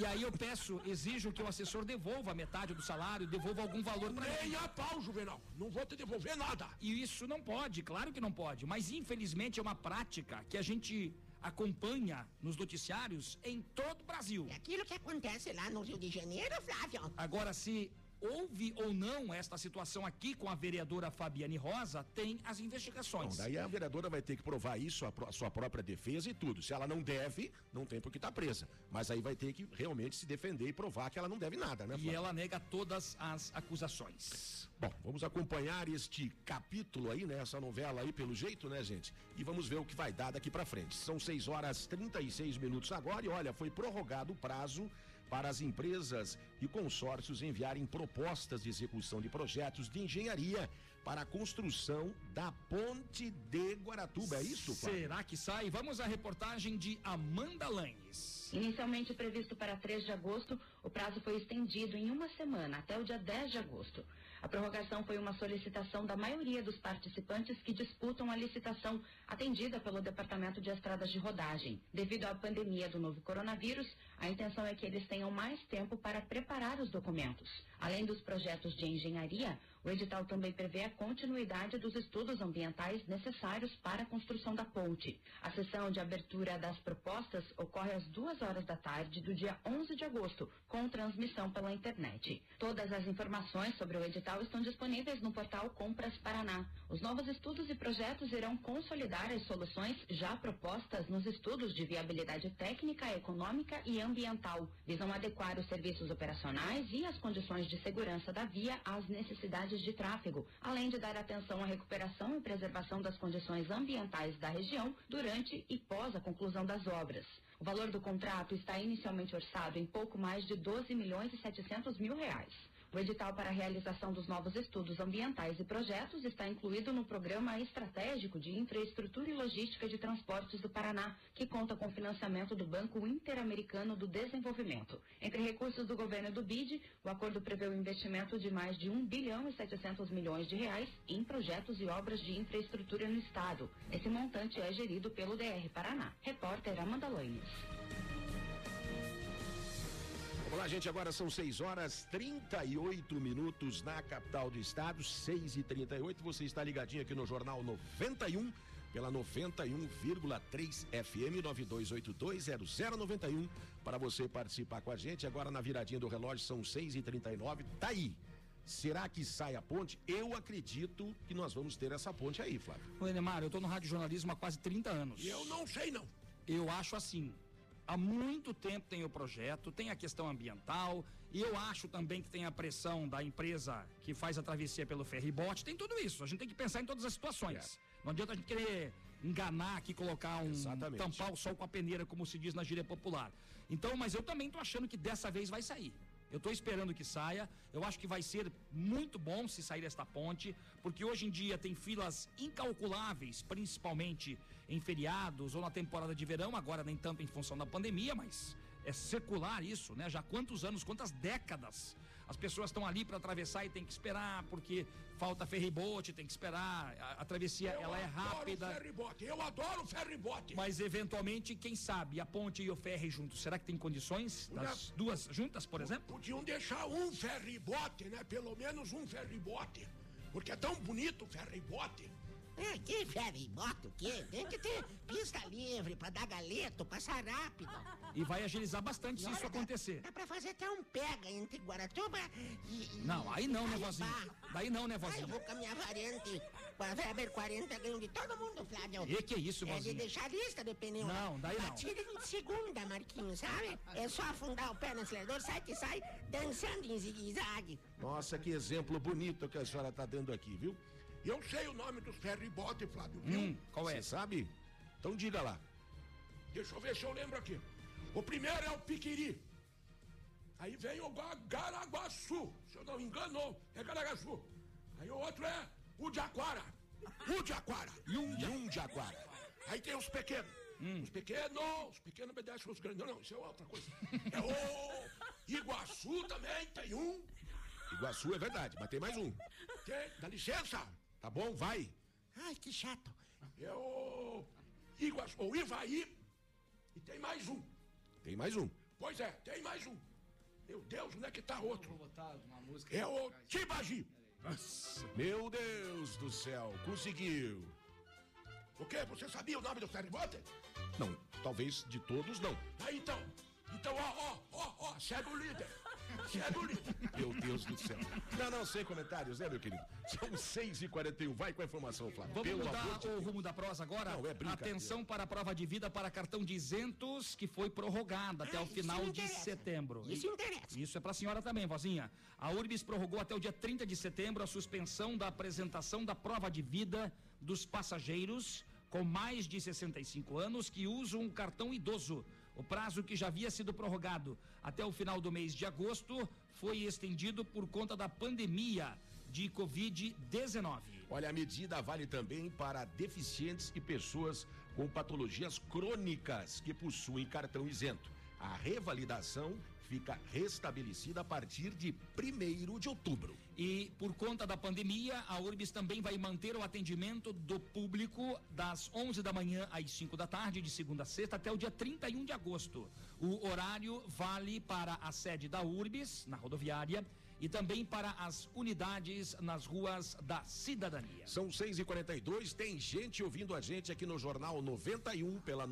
E aí eu peço, exijo que o assessor devolva metade do salário, devolva algum valor para Nem mim. a pau, Juvenal. Não vou te devolver nada. E isso não pode, claro que não pode. Mas infelizmente é uma prática que a gente acompanha nos noticiários em todo o Brasil. É aquilo que acontece lá no Rio de Janeiro, Flávio. Agora, se houve ou não esta situação aqui com a vereadora Fabiane Rosa, tem as Bom, investigações. daí a vereadora vai ter que provar isso, a, a sua própria defesa e tudo. Se ela não deve, não tem por que estar presa. Mas aí vai ter que realmente se defender e provar que ela não deve nada, né, E Flávio? ela nega todas as acusações. Bom, vamos acompanhar este capítulo aí, né? Essa novela aí, pelo jeito, né, gente? E vamos ver o que vai dar daqui pra frente. São 6 horas 36 minutos agora e olha, foi prorrogado o prazo para as empresas e consórcios enviarem propostas de execução de projetos de engenharia para a construção da ponte de Guaratuba. É isso, Flávio? Será que sai? Vamos à reportagem de Amanda Lanes. Inicialmente previsto para 3 de agosto, o prazo foi estendido em uma semana, até o dia 10 de agosto. A prorrogação foi uma solicitação da maioria dos participantes que disputam a licitação, atendida pelo Departamento de Estradas de Rodagem. Devido à pandemia do novo coronavírus, a intenção é que eles tenham mais tempo para preparar os documentos. Além dos projetos de engenharia, o edital também prevê a continuidade dos estudos ambientais necessários para a construção da ponte. A sessão de abertura das propostas ocorre às duas horas da tarde do dia 11 de agosto, com transmissão pela internet. Todas as informações sobre o edital estão disponíveis no portal Compras Paraná. Os novos estudos e projetos irão consolidar as soluções já propostas nos estudos de viabilidade técnica, econômica e ambiental. Visam adequar os serviços operacionais e as condições de segurança da via às necessidades de tráfego, além de dar atenção à recuperação e preservação das condições ambientais da região durante e pós a conclusão das obras. O valor do contrato está inicialmente orçado em pouco mais de 12 milhões e 700 mil reais. O edital para a realização dos novos estudos ambientais e projetos está incluído no Programa Estratégico de Infraestrutura e Logística de Transportes do Paraná, que conta com financiamento do Banco Interamericano do Desenvolvimento. Entre recursos do governo do BID, o acordo prevê o investimento de mais de 1 bilhão e 700 milhões de reais em projetos e obras de infraestrutura no estado. Esse montante é gerido pelo DR Paraná. Repórter Amanda Loines. Vamos lá, gente. Agora são 6 horas 38 minutos na capital do estado, 6 e 38 Você está ligadinho aqui no Jornal 91, pela 91,3 FM 92820091. Para você participar com a gente. Agora na viradinha do relógio são 6 e 39 Tá aí. Será que sai a ponte? Eu acredito que nós vamos ter essa ponte aí, Flávio. Ô, Enemar, eu tô no rádio jornalismo há quase 30 anos. Eu não sei, não. Eu acho assim. Há muito tempo tem o projeto, tem a questão ambiental, e eu acho também que tem a pressão da empresa que faz a travessia pelo ferribote, tem tudo isso. A gente tem que pensar em todas as situações. Não adianta a gente querer enganar aqui, colocar um. Exatamente. tampar o sol com a peneira, como se diz na gíria popular. Então, mas eu também tô achando que dessa vez vai sair. Eu estou esperando que saia. Eu acho que vai ser muito bom se sair esta ponte, porque hoje em dia tem filas incalculáveis, principalmente em feriados ou na temporada de verão, agora nem tanto em função da pandemia, mas é secular isso, né? Já quantos anos, quantas décadas as pessoas estão ali para atravessar e tem que esperar, porque falta ferribote, tem que esperar. A, a travessia Eu ela é adoro rápida. ferribote, eu adoro ferribote. Mas eventualmente, quem sabe, a ponte e o ferry juntos, será que tem condições das duas juntas, por exemplo? Podiam deixar um ferribote, né? Pelo menos um ferribote. Porque é tão bonito o ferribote. É, que ferry bota o quê? Tem que ter pista livre pra dar galeto, passar rápido. E vai agilizar bastante se E isso olha, dá- acontecer. Dá pra fazer até um pega entre Guaratuba e. Não, aí não, né, vozinho? Daí não, né, Ah, eu vozinho? vou com a minha variante, com a Weber 40, ganho de todo mundo, Flávio. E que isso, É de vozinho? deixar a lista de pneu. Não, daí não. Batida de segunda, Marquinhos, sabe? É só afundar o pé no acelerador, sai que sai, dançando em zigue-zague. Nossa, que exemplo bonito que a senhora tá dando aqui, viu? Eu sei o nome dos ferribote, Flávio, viu? Hum, qual é? Você sabe? Então diga lá. Deixa eu ver se eu lembro aqui. O primeiro é o Piquiri. Aí vem o Ga- Garaguaçu. Se eu não me engano, é Garaguaçu. Aí o outro é o Jaquara. O Jaquara. Yum Jaquara. Aí tem os pequenos. Hum. Os pequenos, os pequenos obedecem os grandes. Não, não, isso é outra coisa. É o Iguaçu também, tem um. Iguaçu é verdade, mas tem mais um. Tem, dá licença. Tá bom? Vai. Ai, que chato. É o Iguaçu, o Ivaí. E tem mais um. Tem mais um. Pois é, tem mais um. Meu Deus, onde é que tá outro? botar uma música. É o Tibagi. Meu Deus do céu, conseguiu. O quê? Você sabia o nome do ferrybote? Não, talvez de todos não. Ah, então. Então, ó, ó, ó, ó, segue o líder. Meu Deus do céu. Não, não, sem comentários, né, meu querido? São 6h41. Vai com a informação, Flávio. Vamos Pelo mudar de o rumo da prosa agora? Não, é. Atenção para a prova de vida para cartão de isentos, que foi prorrogada até o final de setembro. Isso interessa. Isso é para a senhora também, vozinha. A URBS prorrogou até o dia 30 de setembro a suspensão da apresentação da prova de vida dos passageiros com mais de 65 anos que usam um cartão idoso. O prazo que já havia sido prorrogado até o final do mês de agosto foi estendido por conta da pandemia de Covid-19. Olha, a medida vale também para deficientes e pessoas com patologias crônicas que possuem cartão isento. A revalidação fica restabelecida a partir de 1 de outubro. E por conta da pandemia, a URBS também vai manter o atendimento do público das 11 da manhã às 5 da tarde, de segunda a sexta, até o dia 31 de agosto. O horário vale para a sede da URBS, na rodoviária, e também para as unidades nas ruas da cidadania. São 6h42, tem gente ouvindo a gente aqui no Jornal 91 pela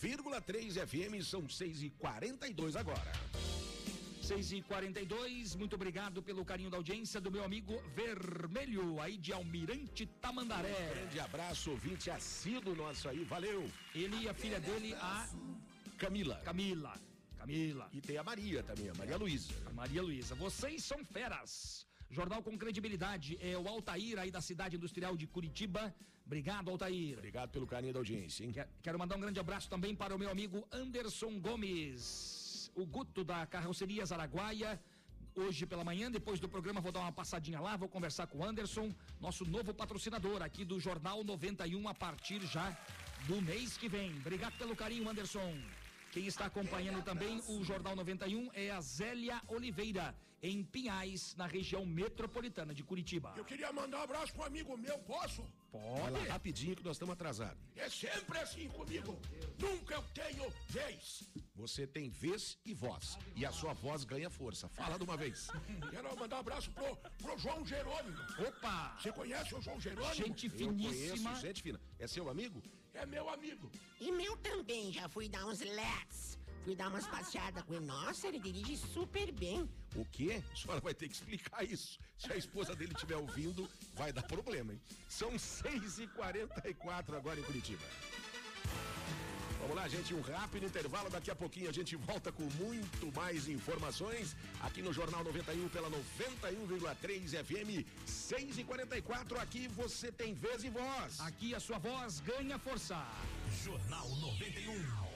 91,3 FM, são 6h42 agora. 6 e 42 muito obrigado pelo carinho da audiência do meu amigo Vermelho, aí de Almirante Tamandaré. Grande abraço, ouvinte assíduo nosso aí, valeu. Ele e a filha dele, a Camila. Camila. Camila. E tem a Maria também, a Maria Luísa. A Maria Luísa. Vocês são feras. Jornal com credibilidade é o Altair aí da cidade industrial de Curitiba. Obrigado, Altair. Obrigado pelo carinho da audiência, hein? Quer- Quero mandar um grande abraço também para o meu amigo Anderson Gomes, o Guto da Carroceria Araguaia. Hoje pela manhã, depois do programa, vou dar uma passadinha lá, vou conversar com o Anderson, nosso novo patrocinador aqui do Jornal 91 a partir já do mês que vem. Obrigado pelo carinho, Anderson. Quem está acompanhando também o Jornal 91 é a Zélia Oliveira, em Pinhais, na região metropolitana de Curitiba. Eu queria mandar um abraço pro amigo meu, posso? Vai lá, rapidinho que nós estamos atrasados. É sempre assim comigo. Nunca eu tenho vez. Você tem vez e voz. E a sua voz ganha força. Fala de uma vez. Quero mandar um abraço pro, pro João Jerônimo. Opa! Você conhece o João Jerônimo? Gente Eu finíssima. conheço, gente fina. É seu amigo? É meu amigo. E meu também, já fui dar uns lets. Fui dar umas passeadas com ele. Nossa, ele dirige super bem. O quê? A senhora vai ter que explicar isso. Se a esposa dele estiver ouvindo, vai dar problema, hein? São 6h44 agora em Curitiba. Vamos lá, gente, um rápido intervalo. Daqui a pouquinho a gente volta com muito mais informações aqui no Jornal 91 pela 91,3 FM. 6h44 aqui você tem vez e voz. Aqui a sua voz ganha força. Jornal 91.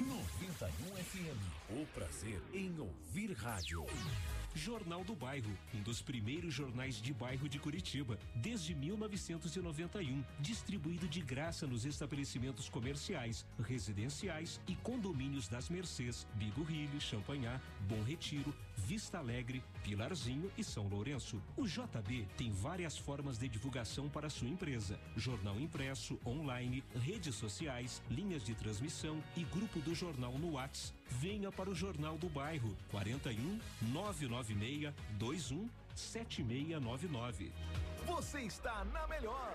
91 FM. O prazer em ouvir rádio. Jornal do Bairro, um dos primeiros jornais de bairro de Curitiba, desde 1991, distribuído de graça nos estabelecimentos comerciais, residenciais e condomínios das Mercês, Bigorrilho, Champanhar, Bom Retiro, Vista Alegre, Pilarzinho e São Lourenço. O JB tem várias formas de divulgação para sua empresa: jornal impresso, online, redes sociais, linhas de transmissão e grupo do jornal no Whats. Venha para o Jornal do Bairro 41 996 21 7699. Você está na melhor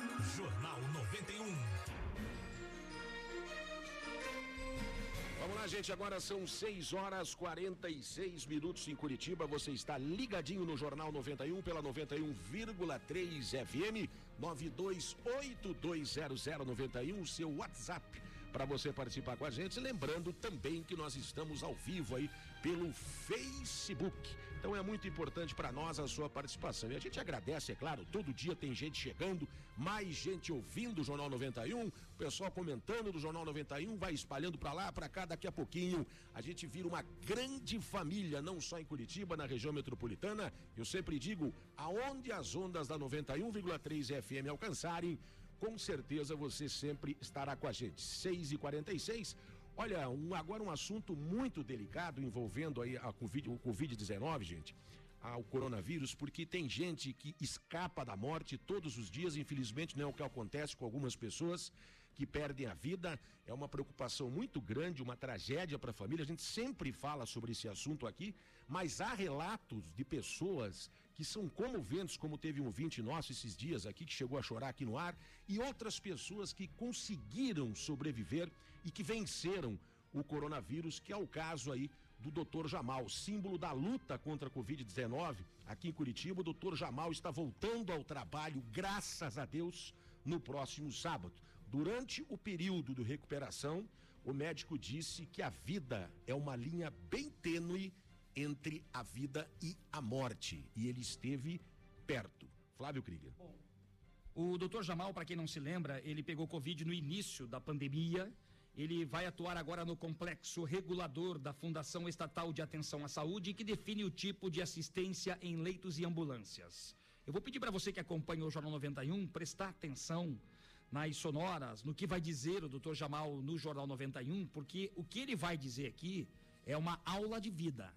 Jornal 91. Vamos lá, gente. Agora são 6 horas 46 minutos em Curitiba. Você está ligadinho no Jornal 91 pela 91,3 FM 928200091, seu WhatsApp para você participar com a gente. Lembrando também que nós estamos ao vivo aí pelo Facebook. Então é muito importante para nós a sua participação. E a gente agradece, é claro, todo dia tem gente chegando, mais gente ouvindo o Jornal 91, o pessoal comentando do Jornal 91, vai espalhando para lá, para cá, daqui a pouquinho a gente vira uma grande família, não só em Curitiba, na região metropolitana. Eu sempre digo, aonde as ondas da 91,3 FM alcançarem, com certeza você sempre estará com a gente. 6 e 46 Olha, um, agora um assunto muito delicado envolvendo aí a COVID, o Covid-19, gente, ao coronavírus, porque tem gente que escapa da morte todos os dias, infelizmente não é o que acontece com algumas pessoas que perdem a vida. É uma preocupação muito grande, uma tragédia para a família. A gente sempre fala sobre esse assunto aqui, mas há relatos de pessoas que são comoventes, como teve um ouvinte nosso esses dias aqui, que chegou a chorar aqui no ar, e outras pessoas que conseguiram sobreviver e que venceram o coronavírus, que é o caso aí do Dr. Jamal, símbolo da luta contra a Covid-19. Aqui em Curitiba, o Dr. Jamal está voltando ao trabalho, graças a Deus, no próximo sábado. Durante o período de recuperação, o médico disse que a vida é uma linha bem tênue entre a vida e a morte. E ele esteve perto. Flávio Krieger. Bom, o doutor Jamal, para quem não se lembra, ele pegou Covid no início da pandemia. Ele vai atuar agora no complexo regulador da Fundação Estatal de Atenção à Saúde, que define o tipo de assistência em leitos e ambulâncias. Eu vou pedir para você que acompanha o Jornal 91 prestar atenção nas sonoras, no que vai dizer o doutor Jamal no Jornal 91, porque o que ele vai dizer aqui é uma aula de vida.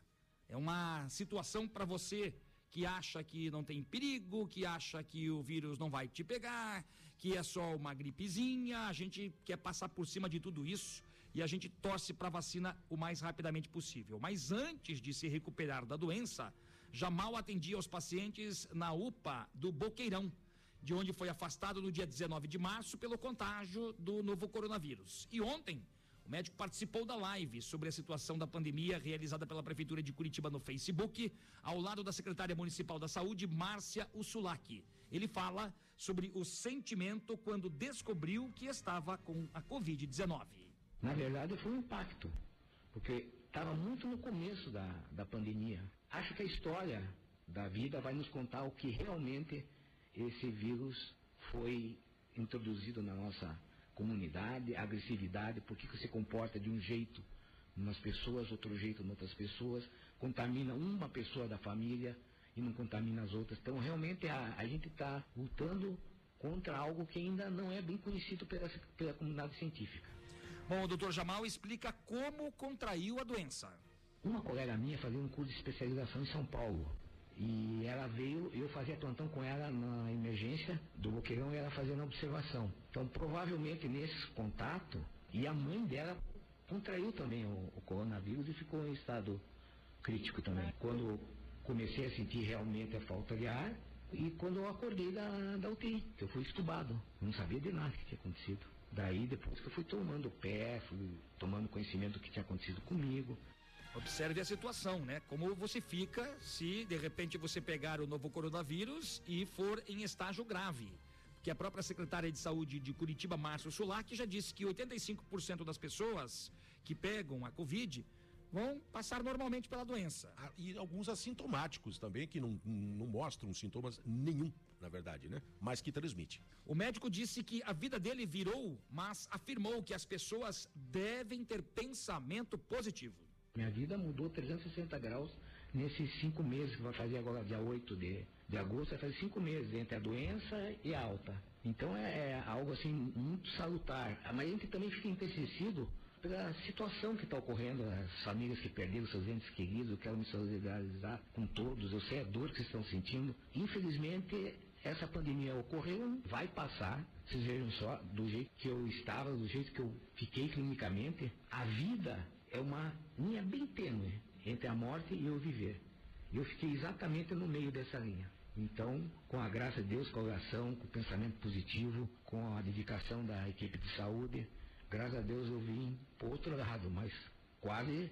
É uma situação para você que acha que não tem perigo, que acha que o vírus não vai te pegar, que é só uma gripezinha. A gente quer passar por cima de tudo isso e a gente torce para a vacina o mais rapidamente possível. Mas antes de se recuperar da doença, Jamal atendia os pacientes na UPA do Boqueirão, de onde foi afastado no dia 19 de março pelo contágio do novo coronavírus. E ontem o médico participou da live sobre a situação da pandemia realizada pela Prefeitura de Curitiba no Facebook, ao lado da secretária municipal da Saúde, Márcia Ussulac. Ele fala sobre o sentimento quando descobriu que estava com a Covid-19. Na verdade, foi um impacto, porque estava muito no começo da, da pandemia. Acho que a história da vida vai nos contar o que realmente esse vírus foi introduzido na nossa comunidade, agressividade, por que se comporta de um jeito umas pessoas, outro jeito em outras pessoas, contamina uma pessoa da família e não contamina as outras. Então, realmente, a, a gente está lutando contra algo que ainda não é bem conhecido pela, pela comunidade científica. Bom, o doutor Jamal explica como contraiu a doença. Uma colega minha fazia um curso de especialização em São Paulo. E ela veio, eu fazia plantão com ela na emergência do Boqueirão e ela fazendo observação. Então, provavelmente nesse contato, e a mãe dela contraiu também o, o coronavírus e ficou em estado crítico também. Quando comecei a sentir realmente a falta de ar, e quando eu acordei da, da UTI, eu fui estubado, não sabia de nada que tinha acontecido. Daí, depois que eu fui tomando o pé, fui tomando conhecimento do que tinha acontecido comigo. Observe a situação, né? Como você fica se de repente você pegar o novo coronavírus e for em estágio grave. Que a própria secretária de saúde de Curitiba, Márcio Sulac, já disse que 85% das pessoas que pegam a Covid vão passar normalmente pela doença. Ah, e alguns assintomáticos também, que não, não mostram sintomas nenhum, na verdade, né? Mas que transmite. O médico disse que a vida dele virou, mas afirmou que as pessoas devem ter pensamento positivo. Minha vida mudou 360 graus nesses cinco meses que vai fazer agora, dia 8 de, de agosto, vai fazer cinco meses entre a doença e a alta. Então é, é algo assim muito salutar. Mas a gente também fica entristecido pela situação que está ocorrendo, as famílias que perderam seus entes queridos, eu quero me solidarizar com todos, eu sei a dor que estão sentindo. Infelizmente, essa pandemia ocorreu, vai passar, vocês vejam só, do jeito que eu estava, do jeito que eu fiquei clinicamente, a vida é uma linha bem tênue entre a morte e o viver. Eu fiquei exatamente no meio dessa linha. Então, com a graça de Deus, com a oração, com o pensamento positivo, com a dedicação da equipe de saúde, graças a Deus eu vim para outro lado, mas quase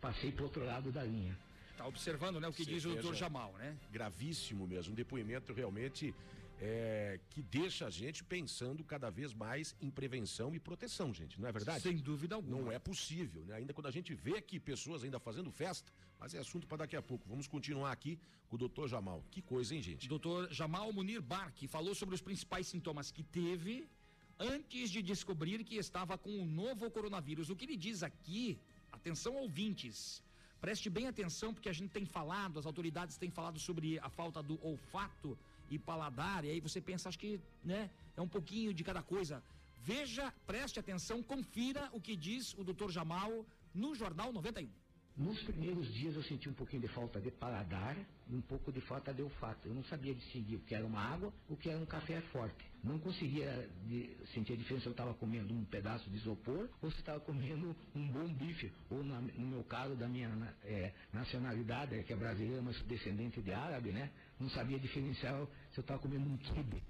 passei para outro lado da linha. Tá observando, né, o que Você diz o doutor Jamal, né? Gravíssimo mesmo, um depoimento realmente é, que deixa a gente pensando cada vez mais em prevenção e proteção, gente, não é verdade? Sem dúvida alguma. Não é possível, né? Ainda quando a gente vê aqui pessoas ainda fazendo festa, mas é assunto para daqui a pouco. Vamos continuar aqui com o doutor Jamal. Que coisa, hein, gente? Doutor Jamal Munir Barque falou sobre os principais sintomas que teve antes de descobrir que estava com o novo coronavírus. O que ele diz aqui, atenção ouvintes, preste bem atenção porque a gente tem falado, as autoridades têm falado sobre a falta do olfato e paladar, e aí você pensa, acho que, né, é um pouquinho de cada coisa. Veja, preste atenção, confira o que diz o doutor Jamal no Jornal 91. Nos primeiros dias eu senti um pouquinho de falta de paladar um pouco de falta de olfato. Eu não sabia distinguir o que era uma água, o que era um café forte. Não conseguia sentir a diferença se eu estava comendo um pedaço de isopor ou se estava comendo um bom bife. Ou na, no meu caso, da minha é, nacionalidade, que é brasileira, mas descendente de árabe, né? Não sabia diferenciar se eu estava comendo um quibe.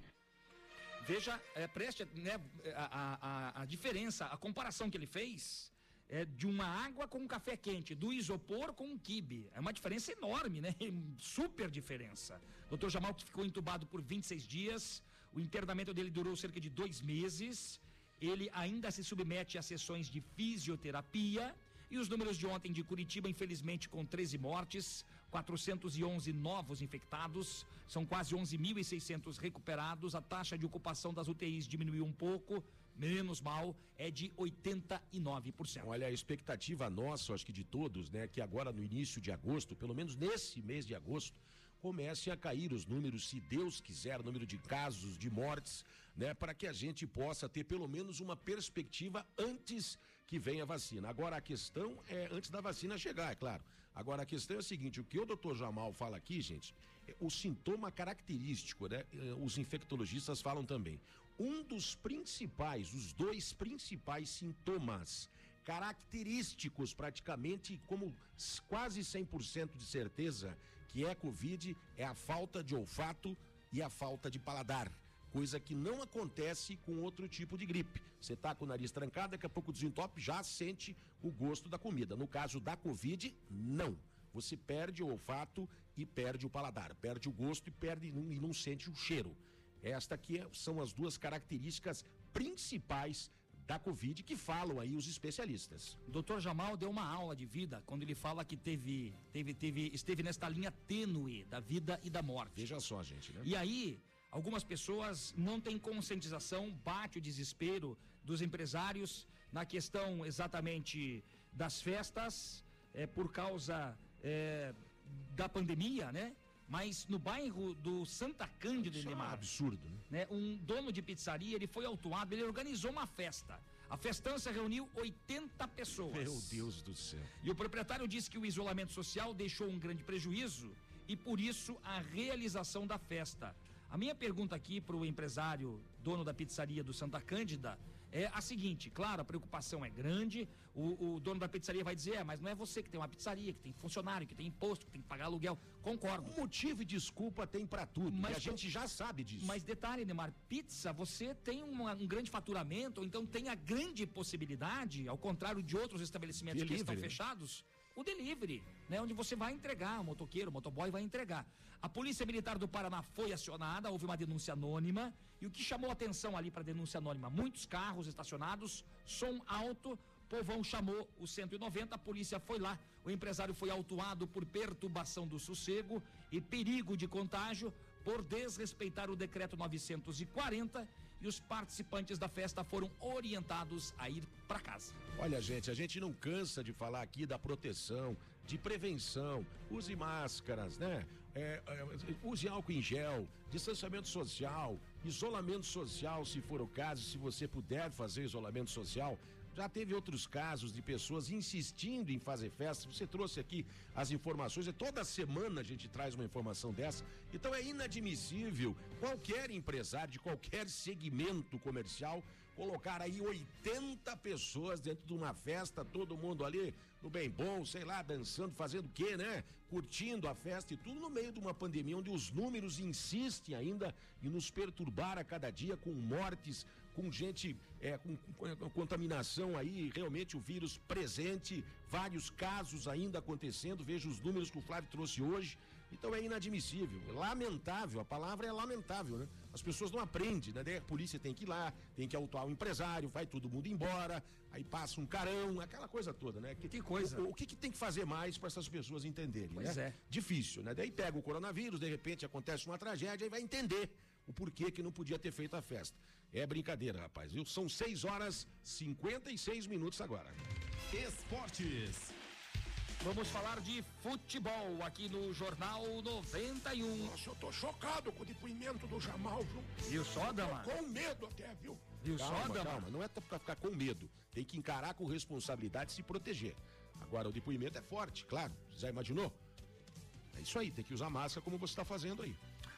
Veja, é, preste né, a, a, a diferença, a comparação que ele fez é de uma água com um café quente, do isopor com um quibe. É uma diferença enorme, né? Super diferença. Doutor Jamal que ficou entubado por 26 dias, o internamento dele durou cerca de dois meses. Ele ainda se submete a sessões de fisioterapia. E os números de ontem de Curitiba, infelizmente, com 13 mortes, 411 novos infectados, são quase 11.600 recuperados. A taxa de ocupação das UTIs diminuiu um pouco, menos mal, é de 89%. Olha, a expectativa nossa, acho que de todos, né, que agora no início de agosto, pelo menos nesse mês de agosto, comecem a cair os números, se Deus quiser, número de casos, de mortes, né, para que a gente possa ter pelo menos uma perspectiva antes que venha a vacina. Agora a questão é antes da vacina chegar, é claro. Agora a questão é a seguinte, o que o doutor Jamal fala aqui, gente, é o sintoma característico, né? eh, Os infectologistas falam também. Um dos principais, os dois principais sintomas característicos, praticamente como quase 100% de certeza que é Covid, é a falta de olfato e a falta de paladar. Coisa que não acontece com outro tipo de gripe. Você tá com o nariz trancado, daqui a pouco desentope, já sente o gosto da comida. No caso da Covid, não. Você perde o olfato e perde o paladar, perde o gosto e perde e não, e não sente o cheiro. Esta aqui é- são as duas características principais da Covid que falam aí os especialistas. Doutor Jamal deu uma aula de vida quando ele fala que teve, teve, teve, esteve nesta linha tênue da vida e da morte. Veja só, gente, né? E aí, algumas pessoas não têm conscientização, bate o desespero dos empresários na questão exatamente das festas, é, por causa é, da pandemia, né? Mas no bairro do Santa Cândida, Isso é um Neymar, absurdo, né? né? Um dono de pizzaria, ele foi autuado, ele organizou uma festa. A festança reuniu 80 pessoas. Meu Deus do céu. E o proprietário disse que o isolamento social deixou um grande prejuízo e por isso a realização da festa. A minha pergunta aqui para o empresário, dono da pizzaria do Santa Cândida, é a seguinte: claro, a preocupação é grande. O, o dono da pizzaria vai dizer, é, mas não é você que tem uma pizzaria, que tem funcionário, que tem imposto, que tem que pagar aluguel. Concordo. Motivo e desculpa tem para tudo. Mas e a gente já sabe disso. Mas detalhe, Neymar, pizza, você tem uma- um grande faturamento, então tem a grande possibilidade, ao contrário de outros estabelecimentos que Delivery, estão né? fechados, o delivery, né? Onde você vai entregar, o motoqueiro, o motoboy vai entregar. A Polícia Militar do Paraná foi acionada, houve uma denúncia anônima. E o que chamou atenção ali para denúncia anônima? Muitos carros estacionados, som alto. Povão chamou o 190, a polícia foi lá. O empresário foi autuado por perturbação do sossego e perigo de contágio por desrespeitar o decreto 940 e os participantes da festa foram orientados a ir para casa. Olha, gente, a gente não cansa de falar aqui da proteção, de prevenção. Use máscaras, né? É, é, use álcool em gel, distanciamento social, isolamento social, se for o caso, se você puder fazer isolamento social. Já teve outros casos de pessoas insistindo em fazer festa. Você trouxe aqui as informações, e toda semana a gente traz uma informação dessa. Então é inadmissível qualquer empresário de qualquer segmento comercial colocar aí 80 pessoas dentro de uma festa, todo mundo ali no bem bom, sei lá, dançando, fazendo o quê, né? Curtindo a festa e tudo no meio de uma pandemia onde os números insistem ainda em nos perturbar a cada dia com mortes, com gente é, com, com, contaminação aí, realmente o vírus presente, vários casos ainda acontecendo. Veja os números que o Flávio trouxe hoje. Então é inadmissível, lamentável, a palavra é lamentável, né? As pessoas não aprendem, né? Daí a polícia tem que ir lá, tem que autuar o empresário, vai todo mundo embora, aí passa um carão, aquela coisa toda, né? Que, que coisa. O, o que, que, tem que fazer mais para essas pessoas entenderem, pois né? é. Difícil, né? Daí pega o coronavírus, de repente acontece uma tragédia e vai entender o porquê que não podia ter feito a festa. É brincadeira, rapaz, viu? São 6 horas 56 minutos agora. Esportes. Vamos falar de futebol aqui no Jornal 91. Nossa, eu tô chocado com o depoimento do Jamal, viu? Viu só, Dama? Com medo até, viu? Viu calma, só, Dama? Calma, não é pra ficar com medo. Tem que encarar com responsabilidade e se proteger. Agora, o depoimento é forte, claro. Já imaginou? É isso aí, tem que usar máscara como você está fazendo aí.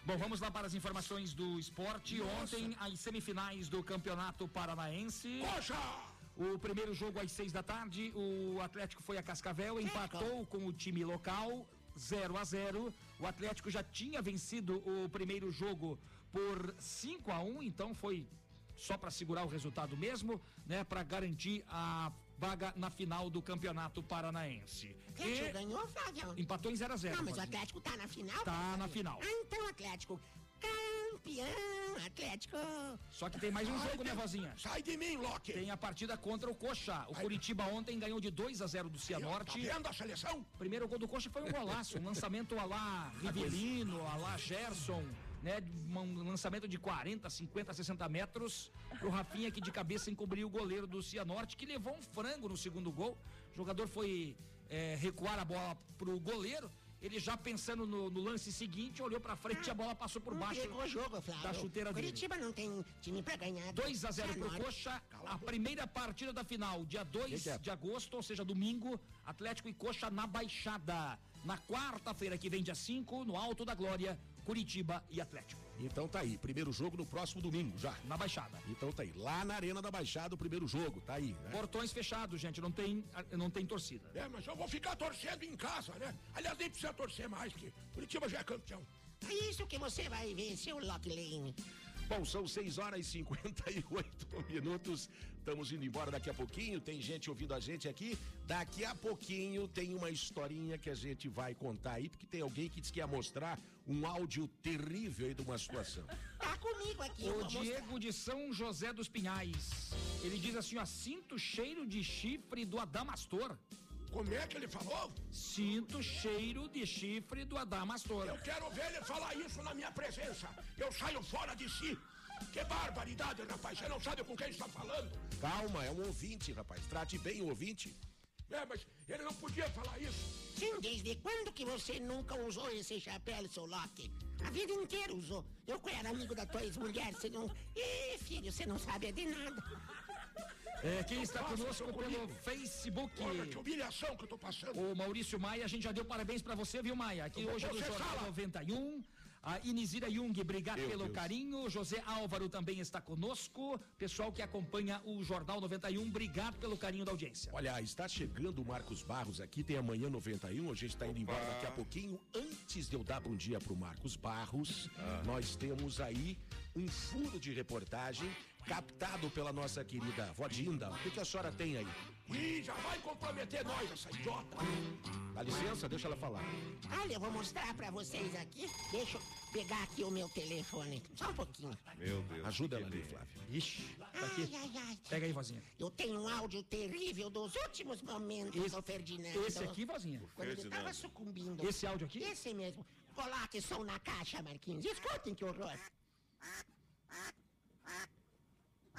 Bom, vamos lá para as informações do esporte. Nossa. Ontem, as semifinais do Campeonato Paranaense. Coxa! O primeiro jogo às seis da tarde, o Atlético foi a Cascavel, empatou com o time local, 0 a 0 O Atlético já tinha vencido o primeiro jogo por 5 a 1 então foi só para segurar o resultado mesmo, né, para garantir a vaga na final do Campeonato Paranaense. Atlético ganhou, Flávio? Empatou em 0 a 0 Não, mas o. Atlético tá na final? Tá na final. Ah, então Atlético campeão, Atlético. Só que tem mais um jogo, né, Vozinha? Sai de mim, Loki. Tem a partida contra o Coxa. O Curitiba ontem ganhou de 2 a 0 do Cianorte. Tá vendo a seleção? Primeiro gol do Coxa foi um golaço, um lançamento a lá Rivelino, a lá Gerson, né? Um lançamento de 40, 50, 60 metros. O Rafinha que de cabeça encobriu o goleiro do Cianorte, que levou um frango no segundo gol. O jogador foi é, recuar a bola pro goleiro. Ele já pensando no, no lance seguinte, olhou pra frente e a bola passou por Não baixo o jogo, Flávio. da chuteira dele. Curitiba não tem time pra ganhar. 2 a 0 pro Cianorte. Coxa, a primeira partida da final, dia 2 Que que é? de agosto, ou seja, domingo, Atlético e Coxa na Baixada. Na quarta-feira que vem, dia 5, no Alto da Glória, Curitiba e Atlético. Então tá aí, primeiro jogo no próximo domingo já. Na Baixada. Então tá aí, lá na Arena da Baixada o primeiro jogo, tá aí, né? Portões fechados, gente, não tem, não tem torcida. É, mas eu vou ficar torcendo em casa, né? Aliás, nem precisa torcer mais, que Curitiba já é campeão. É isso que você vai ver, seu Lock Lane. Bom, são 6 horas e 58 minutos. Estamos indo embora daqui a pouquinho. Tem gente ouvindo a gente aqui. Daqui a pouquinho tem uma historinha que a gente vai contar aí, porque tem alguém que disse que ia mostrar um áudio terrível aí de uma situação. Tá comigo aqui. O vou mostrar. Diego de São José dos Pinhais. Ele diz assim, ó, sinto cheiro de chifre do Adamastor. Como é que ele falou? Sinto cheiro de chifre do Adamastor. Eu quero ver ele falar isso na minha presença. Eu saio fora de si. Que barbaridade, rapaz. Você não sabe com quem está falando. Calma, é um ouvinte, rapaz. Trate bem o ouvinte. É, mas ele não podia falar isso. Sim, desde quando que você nunca usou esse chapéu, seu Loki? A vida inteira usou. Eu que era amigo da tua ex-mulher, você não... Ih, filho, você não sabe de nada. É, quem está conosco pelo. Facebook. Olha que humilhação que eu tô passando. O Maurício Maia, a gente já deu parabéns pra você, viu, Maia? Aqui hoje é do Jornal fala. 91. A Inisira Jung, obrigado Meu pelo Deus. carinho. José Álvaro também está conosco. Pessoal que acompanha o Jornal 91, obrigado pelo carinho da audiência. Olha, está chegando o Marcos Barros aqui, tem amanhã 91, a gente está indo embora daqui a pouquinho. Antes de eu dar bom dia pro Marcos Barros, nós temos aí um furo de reportagem captado pela nossa querida Vodinda. O que, que a senhora tem aí? Ih, já vai comprometer nós, essa idiota. Dá licença, deixa ela falar. Olha, eu vou mostrar pra vocês aqui. Deixa eu pegar aqui o meu telefone. Só um pouquinho. Meu Deus. Ajuda ela ali, Flávio. Ixi, tá aqui. Ai, ai, ai. Pega aí, vozinha. Eu tenho um áudio terrível dos últimos momentos do Ferdinando. Esse aqui, vozinha? Quando ele tava sucumbindo. Esse áudio aqui? Esse mesmo. Coloque som na caixa, Marquinhos. Escutem que horror.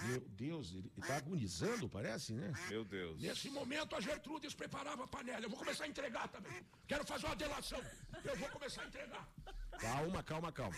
Meu Deus, ele, ele tá agonizando, parece, né? Meu Deus. Nesse momento a Gertrudes preparava a panela. Eu vou começar a entregar também. Quero fazer uma delação. Eu vou começar a entregar. Calma, calma, calma.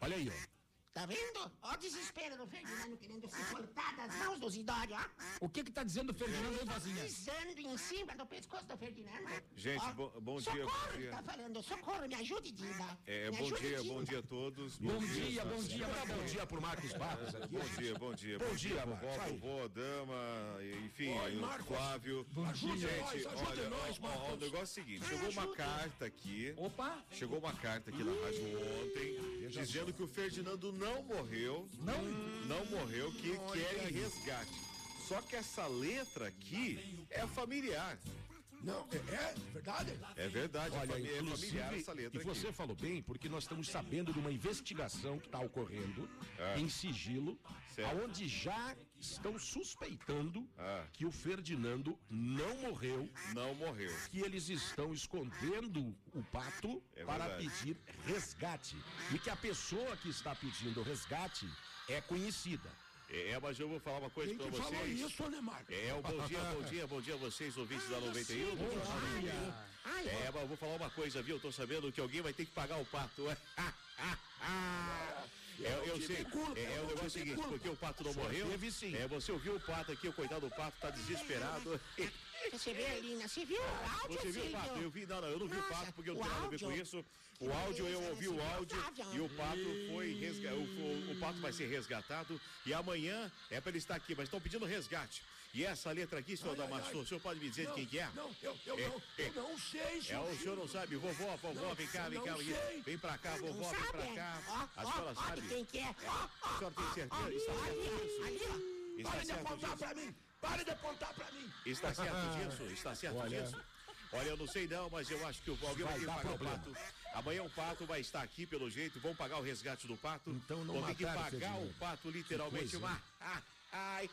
Olha aí, ó. Tá vendo? Ó o desespero do Ferdinando querendo se cortar das mãos dos idosos, ó. O que que tá dizendo o Ferdinando aí, vozinha? Pisando em cima do pescoço do Ferdinando. Gente, Ó, bom- bom dia, socorro, bom ele dia. tá falando, socorro, me ajude, Dinda. É, Me bom ajude, dia, Dinda. bom dia a todos. Bom dia, bom dia, Dá bom dia pro Marcos Barros aqui. Bom dia, bom dia. Bom dia, vovó, Marcos. Vovó, dama, enfim, Oi, o Marcos. Flávio. Ajude Gente, nós, ajude olha, nós, ó, ó, o Marcos. negócio é o seguinte, chegou uma carta aqui, Opa! chegou uma carta aqui na rádio ontem, dizendo que o Ferdinando não morreu, não, não morreu, que querem resgate. Só que essa letra aqui é familiar. Não, é, é verdade? É verdade, é Olha, é familiar essa e letra você aqui. falou bem, porque nós estamos sabendo de uma investigação que está ocorrendo Ah. em sigilo, Certo. aonde já estão suspeitando Ah. que o Ferdinando não morreu, Não morreu. que eles estão escondendo o pato É para verdade. pedir resgate. E que a pessoa que está pedindo resgate é conhecida. É, mas eu vou falar uma coisa pra que falou vocês. isso, né, Marcos? É, o bom dia, bom dia, bom dia a vocês, ouvintes da 91. Bom dia. Ai, É, mas eu vou falar uma coisa, viu? Eu tô sabendo que alguém vai ter que pagar o pato. É, eu sei, é, é o negócio seguinte, porque o pato não morreu. teve sim. É, você ouviu o pato aqui, o coitado do pato tá desesperado. Você viu, Lina? Você viu o áudio, Você viu o pato? Eu vi, não, não, eu não vi o Nossa, pato porque eu não tenho nada a ver com isso. O áudio, eu ouvi o áudio e o pato foi resga- o, o- o pato vai ser resgatado e amanhã é para ele estar aqui, mas estão pedindo resgate. E essa letra aqui, senhor Damastor, o senhor pode me dizer de quem que é? Não, eu, eu, É, não, é. eu não sei, É, senhor. o senhor não sabe, vovó, vovó, Não, vem cá, vem não cá, vem, sei. vem pra cá, Não vovó, vem sabe? pra cá. Ó, A senhora ó, sabe? de quem que é? Ó, A senhora tem certeza? Está certo ali, disso? ali, ó. Está Pare de certo apontar disso? pra mim. Pare de apontar pra mim. Está certo disso? Está certo Olha. disso? Olha, eu não sei não, mas eu acho que o- alguém vai Vai ter que dar pagar problema. o pato. Amanhã o pato vai estar aqui pelo jeito, vão pagar o resgate do pato. Então não Vão ter que pagar o pato literalmente. Que coisa, uma... Ai,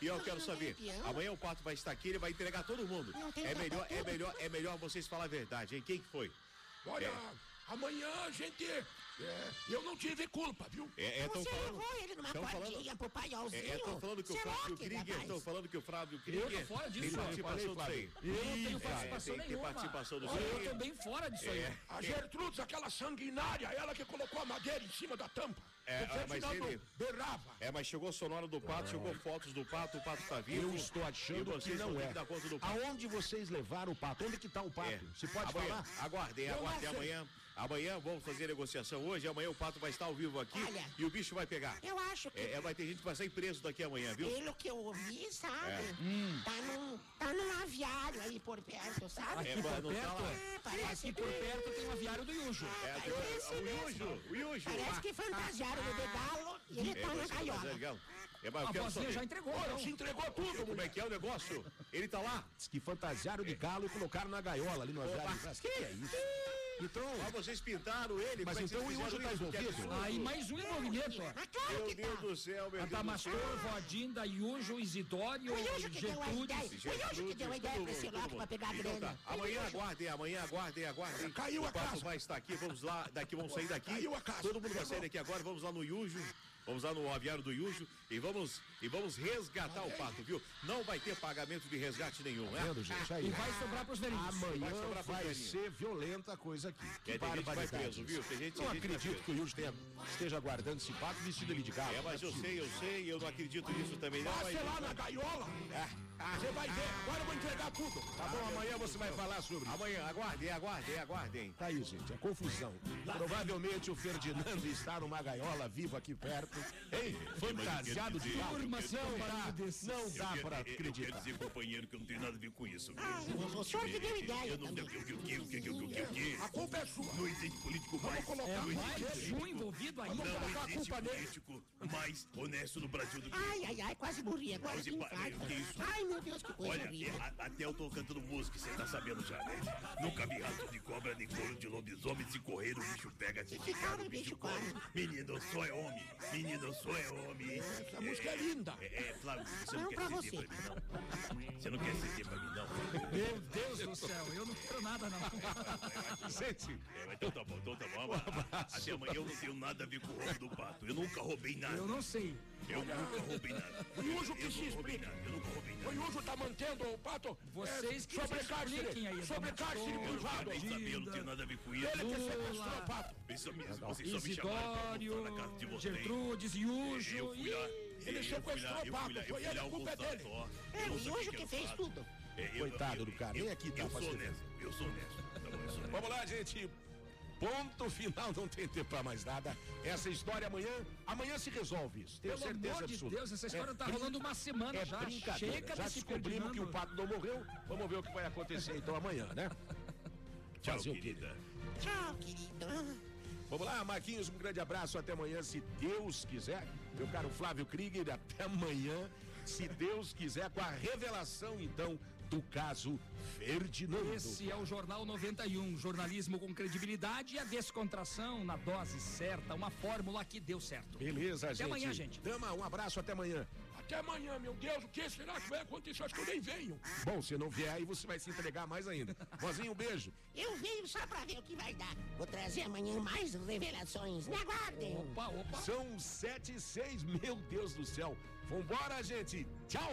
E eu quero saber, amanhã o pato vai estar aqui, ele vai entregar todo mundo. Tem É melhor, é melhor, é melhor vocês falar a verdade, hein? Quem que foi? Olha, amanhã a gente. é, eu não tive culpa, viu? É, é, tão Você falando, levou ele numa cordinha pro paiolzinho. é, é, tão falando que o é Flávio Krieger, estão falando que o Flávio Eu tô Krieger fora disso, tem eu participação disso aí. Eu não tenho É, participação tem que ter nenhuma. participação disso Olha, aí. Eu tô bem fora disso aí. É. A Gertrudes, aquela sanguinária, ela que colocou a madeira em cima da tampa. É, ah, mas ele- berrava. É, mas chegou sonora do pato, chegou fotos do pato, o pato tá vivo. Eu estou achando que não é. que dar conta do pato. Aonde vocês levaram o pato? Onde que está o pato? É. Se pode amanhã, falar? Aguardem, aguardem sei. amanhã. Amanhã vamos fazer negociação hoje, amanhã o pato vai estar ao vivo aqui Olha. e o bicho vai pegar. Eu acho que É, é, vai ter gente que vai sair preso daqui amanhã, viu? pelo que eu ouvi, sabe? É. Tá, num, tá num aviário aí por perto, sabe? É, Aqui mas por não tá perto, lá. É, parece aqui por perto tem o aviário do Yujo. É, tem Parece o, o mesmo. Yujo, o Yujo. Parece que fantasiaram no de galo e ele É, tá na tá gaiola. legal. É, mas A vozinha saber. já entregou, Olha, não. entregou tudo, Como é que é o negócio? Ele tá lá? Diz que fantasiaram de galo e colocaram na gaiola ali no aviário. O que é isso? Então, Ah, vocês pintaram ele? Mas é então o Yujo fizeram tá envolvido? Aí mais um envolvimento, ó. Meu Deus tá. do céu, meu Deus. Adamastor, Vodinda, Yujo, Isidório, O Yujo que deu a ideia. Gertrudes. O Yujo que deu a ideia pra esse louco pra pegar a Então tá, grana. amanhã aguardem, amanhã aguardem, aguardem. Caiu o a casa. vai estar aqui, vamos lá, daqui vamos sair daqui. Caiu a casa. Todo mundo vai sair daqui agora, vamos lá no Yujo. Vamos lá no aviário do Yujo e vamos e vamos resgatar o pato, viu? Não vai ter pagamento de resgate nenhum, né? vendo, gente? Aí. E vai sobrar pros velhinhos. Amanhã Vai vai, ser violenta a coisa aqui. Que É, tem gente que vai preso, viu? Tem gente- não tem gente acredito que o Yuji tenha- esteja guardando esse pato vestido ali de galo. É, mas eu sei, eu sei, eu não acredito nisso também não. Passe lá na gaiola. Você vai ver. Agora eu vou entregar tudo. Tá bom, amanhã você vai falar sobre isso. Amanhã, aguardem, aguardem, aguardem. Tá aí, gente, é confusão. Provavelmente o Ferdinando está numa gaiola vivo aqui perto. Hein? Fantasiado de se não dá, eu- acreditar. Eu quero dizer, companheiro, que eu não tenho nada a ver com isso. o senhor que deu ideia Eu não também. o que, o que, o que, o que, o que? A culpa é sua. Não existe político mais. colocar É mais um envolvido aí. Não colocar a existe culpa nele. mais honesto no Brasil do que Ai, ai, ai, quase morri agora infarto. que isso? Ai, meu Deus, que coisa Olha, é, até eu tô cantando música, você tá sabendo já, né? Nunca vi rato de cobra, nem couro de lobisomem. Se correr, o bicho pega, se ficar, o bicho corre. Menino, só é homem. Menino, só é homem. Essa música é linda. É, é, Flávio, você Não, não, pra quer você. pra mim, não? Você não quer ceder pra mim, não? Meu Deus do céu, eu não quero nada, não. Gente, É, então tá bom, então tá bom. Até amanhã eu não tenho nada a ver com o roubo do pato. Eu nunca roubei nada. Eu não sei. Eu nunca roubei nada. O Yujo que eu se nada. Eu nunca roubei nada. O Yujo tá mantendo o pato. Vocês é, que sobre se cárcere. expliquem aí, Sobre Dona cárcere Mastor. Eu não privado. nem saber, eu não tenho nada a ver com isso. Ele que sequestrou o pato. Vocês só me, vocês só me chamaram pra na casa de vocês. Gertrudes, Yujo. Eu fui lá. Ele eu sequestrou o eu pato, eu foi ele, a culpa é dele. É, Eu o sabia Yujo que fez tudo. Eu- Coitado eu- do cara, eu- nem aqui dá Eu pra sou se honesto, eu sou honesto. Tá bom, eu sou honesto. Vamos lá, gente. Ponto final, não tem tempo pra mais nada. Essa história amanhã, amanhã se resolve isso. Tenho Pelo certeza amor de absoluta. Deus, essa história tá brin- rolando uma semana é já. Brincadeira. Chega já descobrimos que o pato não morreu. Vamos ver o que vai acontecer então amanhã, né? Tchau, Fazer querida. Tchau, querido. Vamos lá, Marquinhos, um grande abraço. Até amanhã, se Deus quiser. Meu caro Flávio Krieger, até amanhã, se Deus quiser, com a revelação, então, do caso Ferdinando. Esse é o Jornal 91, jornalismo com credibilidade e a descontração na dose certa, uma fórmula que deu certo. Beleza, Até gente. amanhã, gente. Dama, um abraço, até amanhã. Até amanhã, meu Deus, o que será que vai acontecer? Acho que eu nem venho. Bom, se não vier aí, você vai se entregar mais ainda. Mozinho, um beijo. Eu venho só pra ver o que vai dar. Vou trazer amanhã mais revelações. Me aguardem. Opa, opa. São sete e seis, meu Deus do céu. Vambora, gente. Tchau.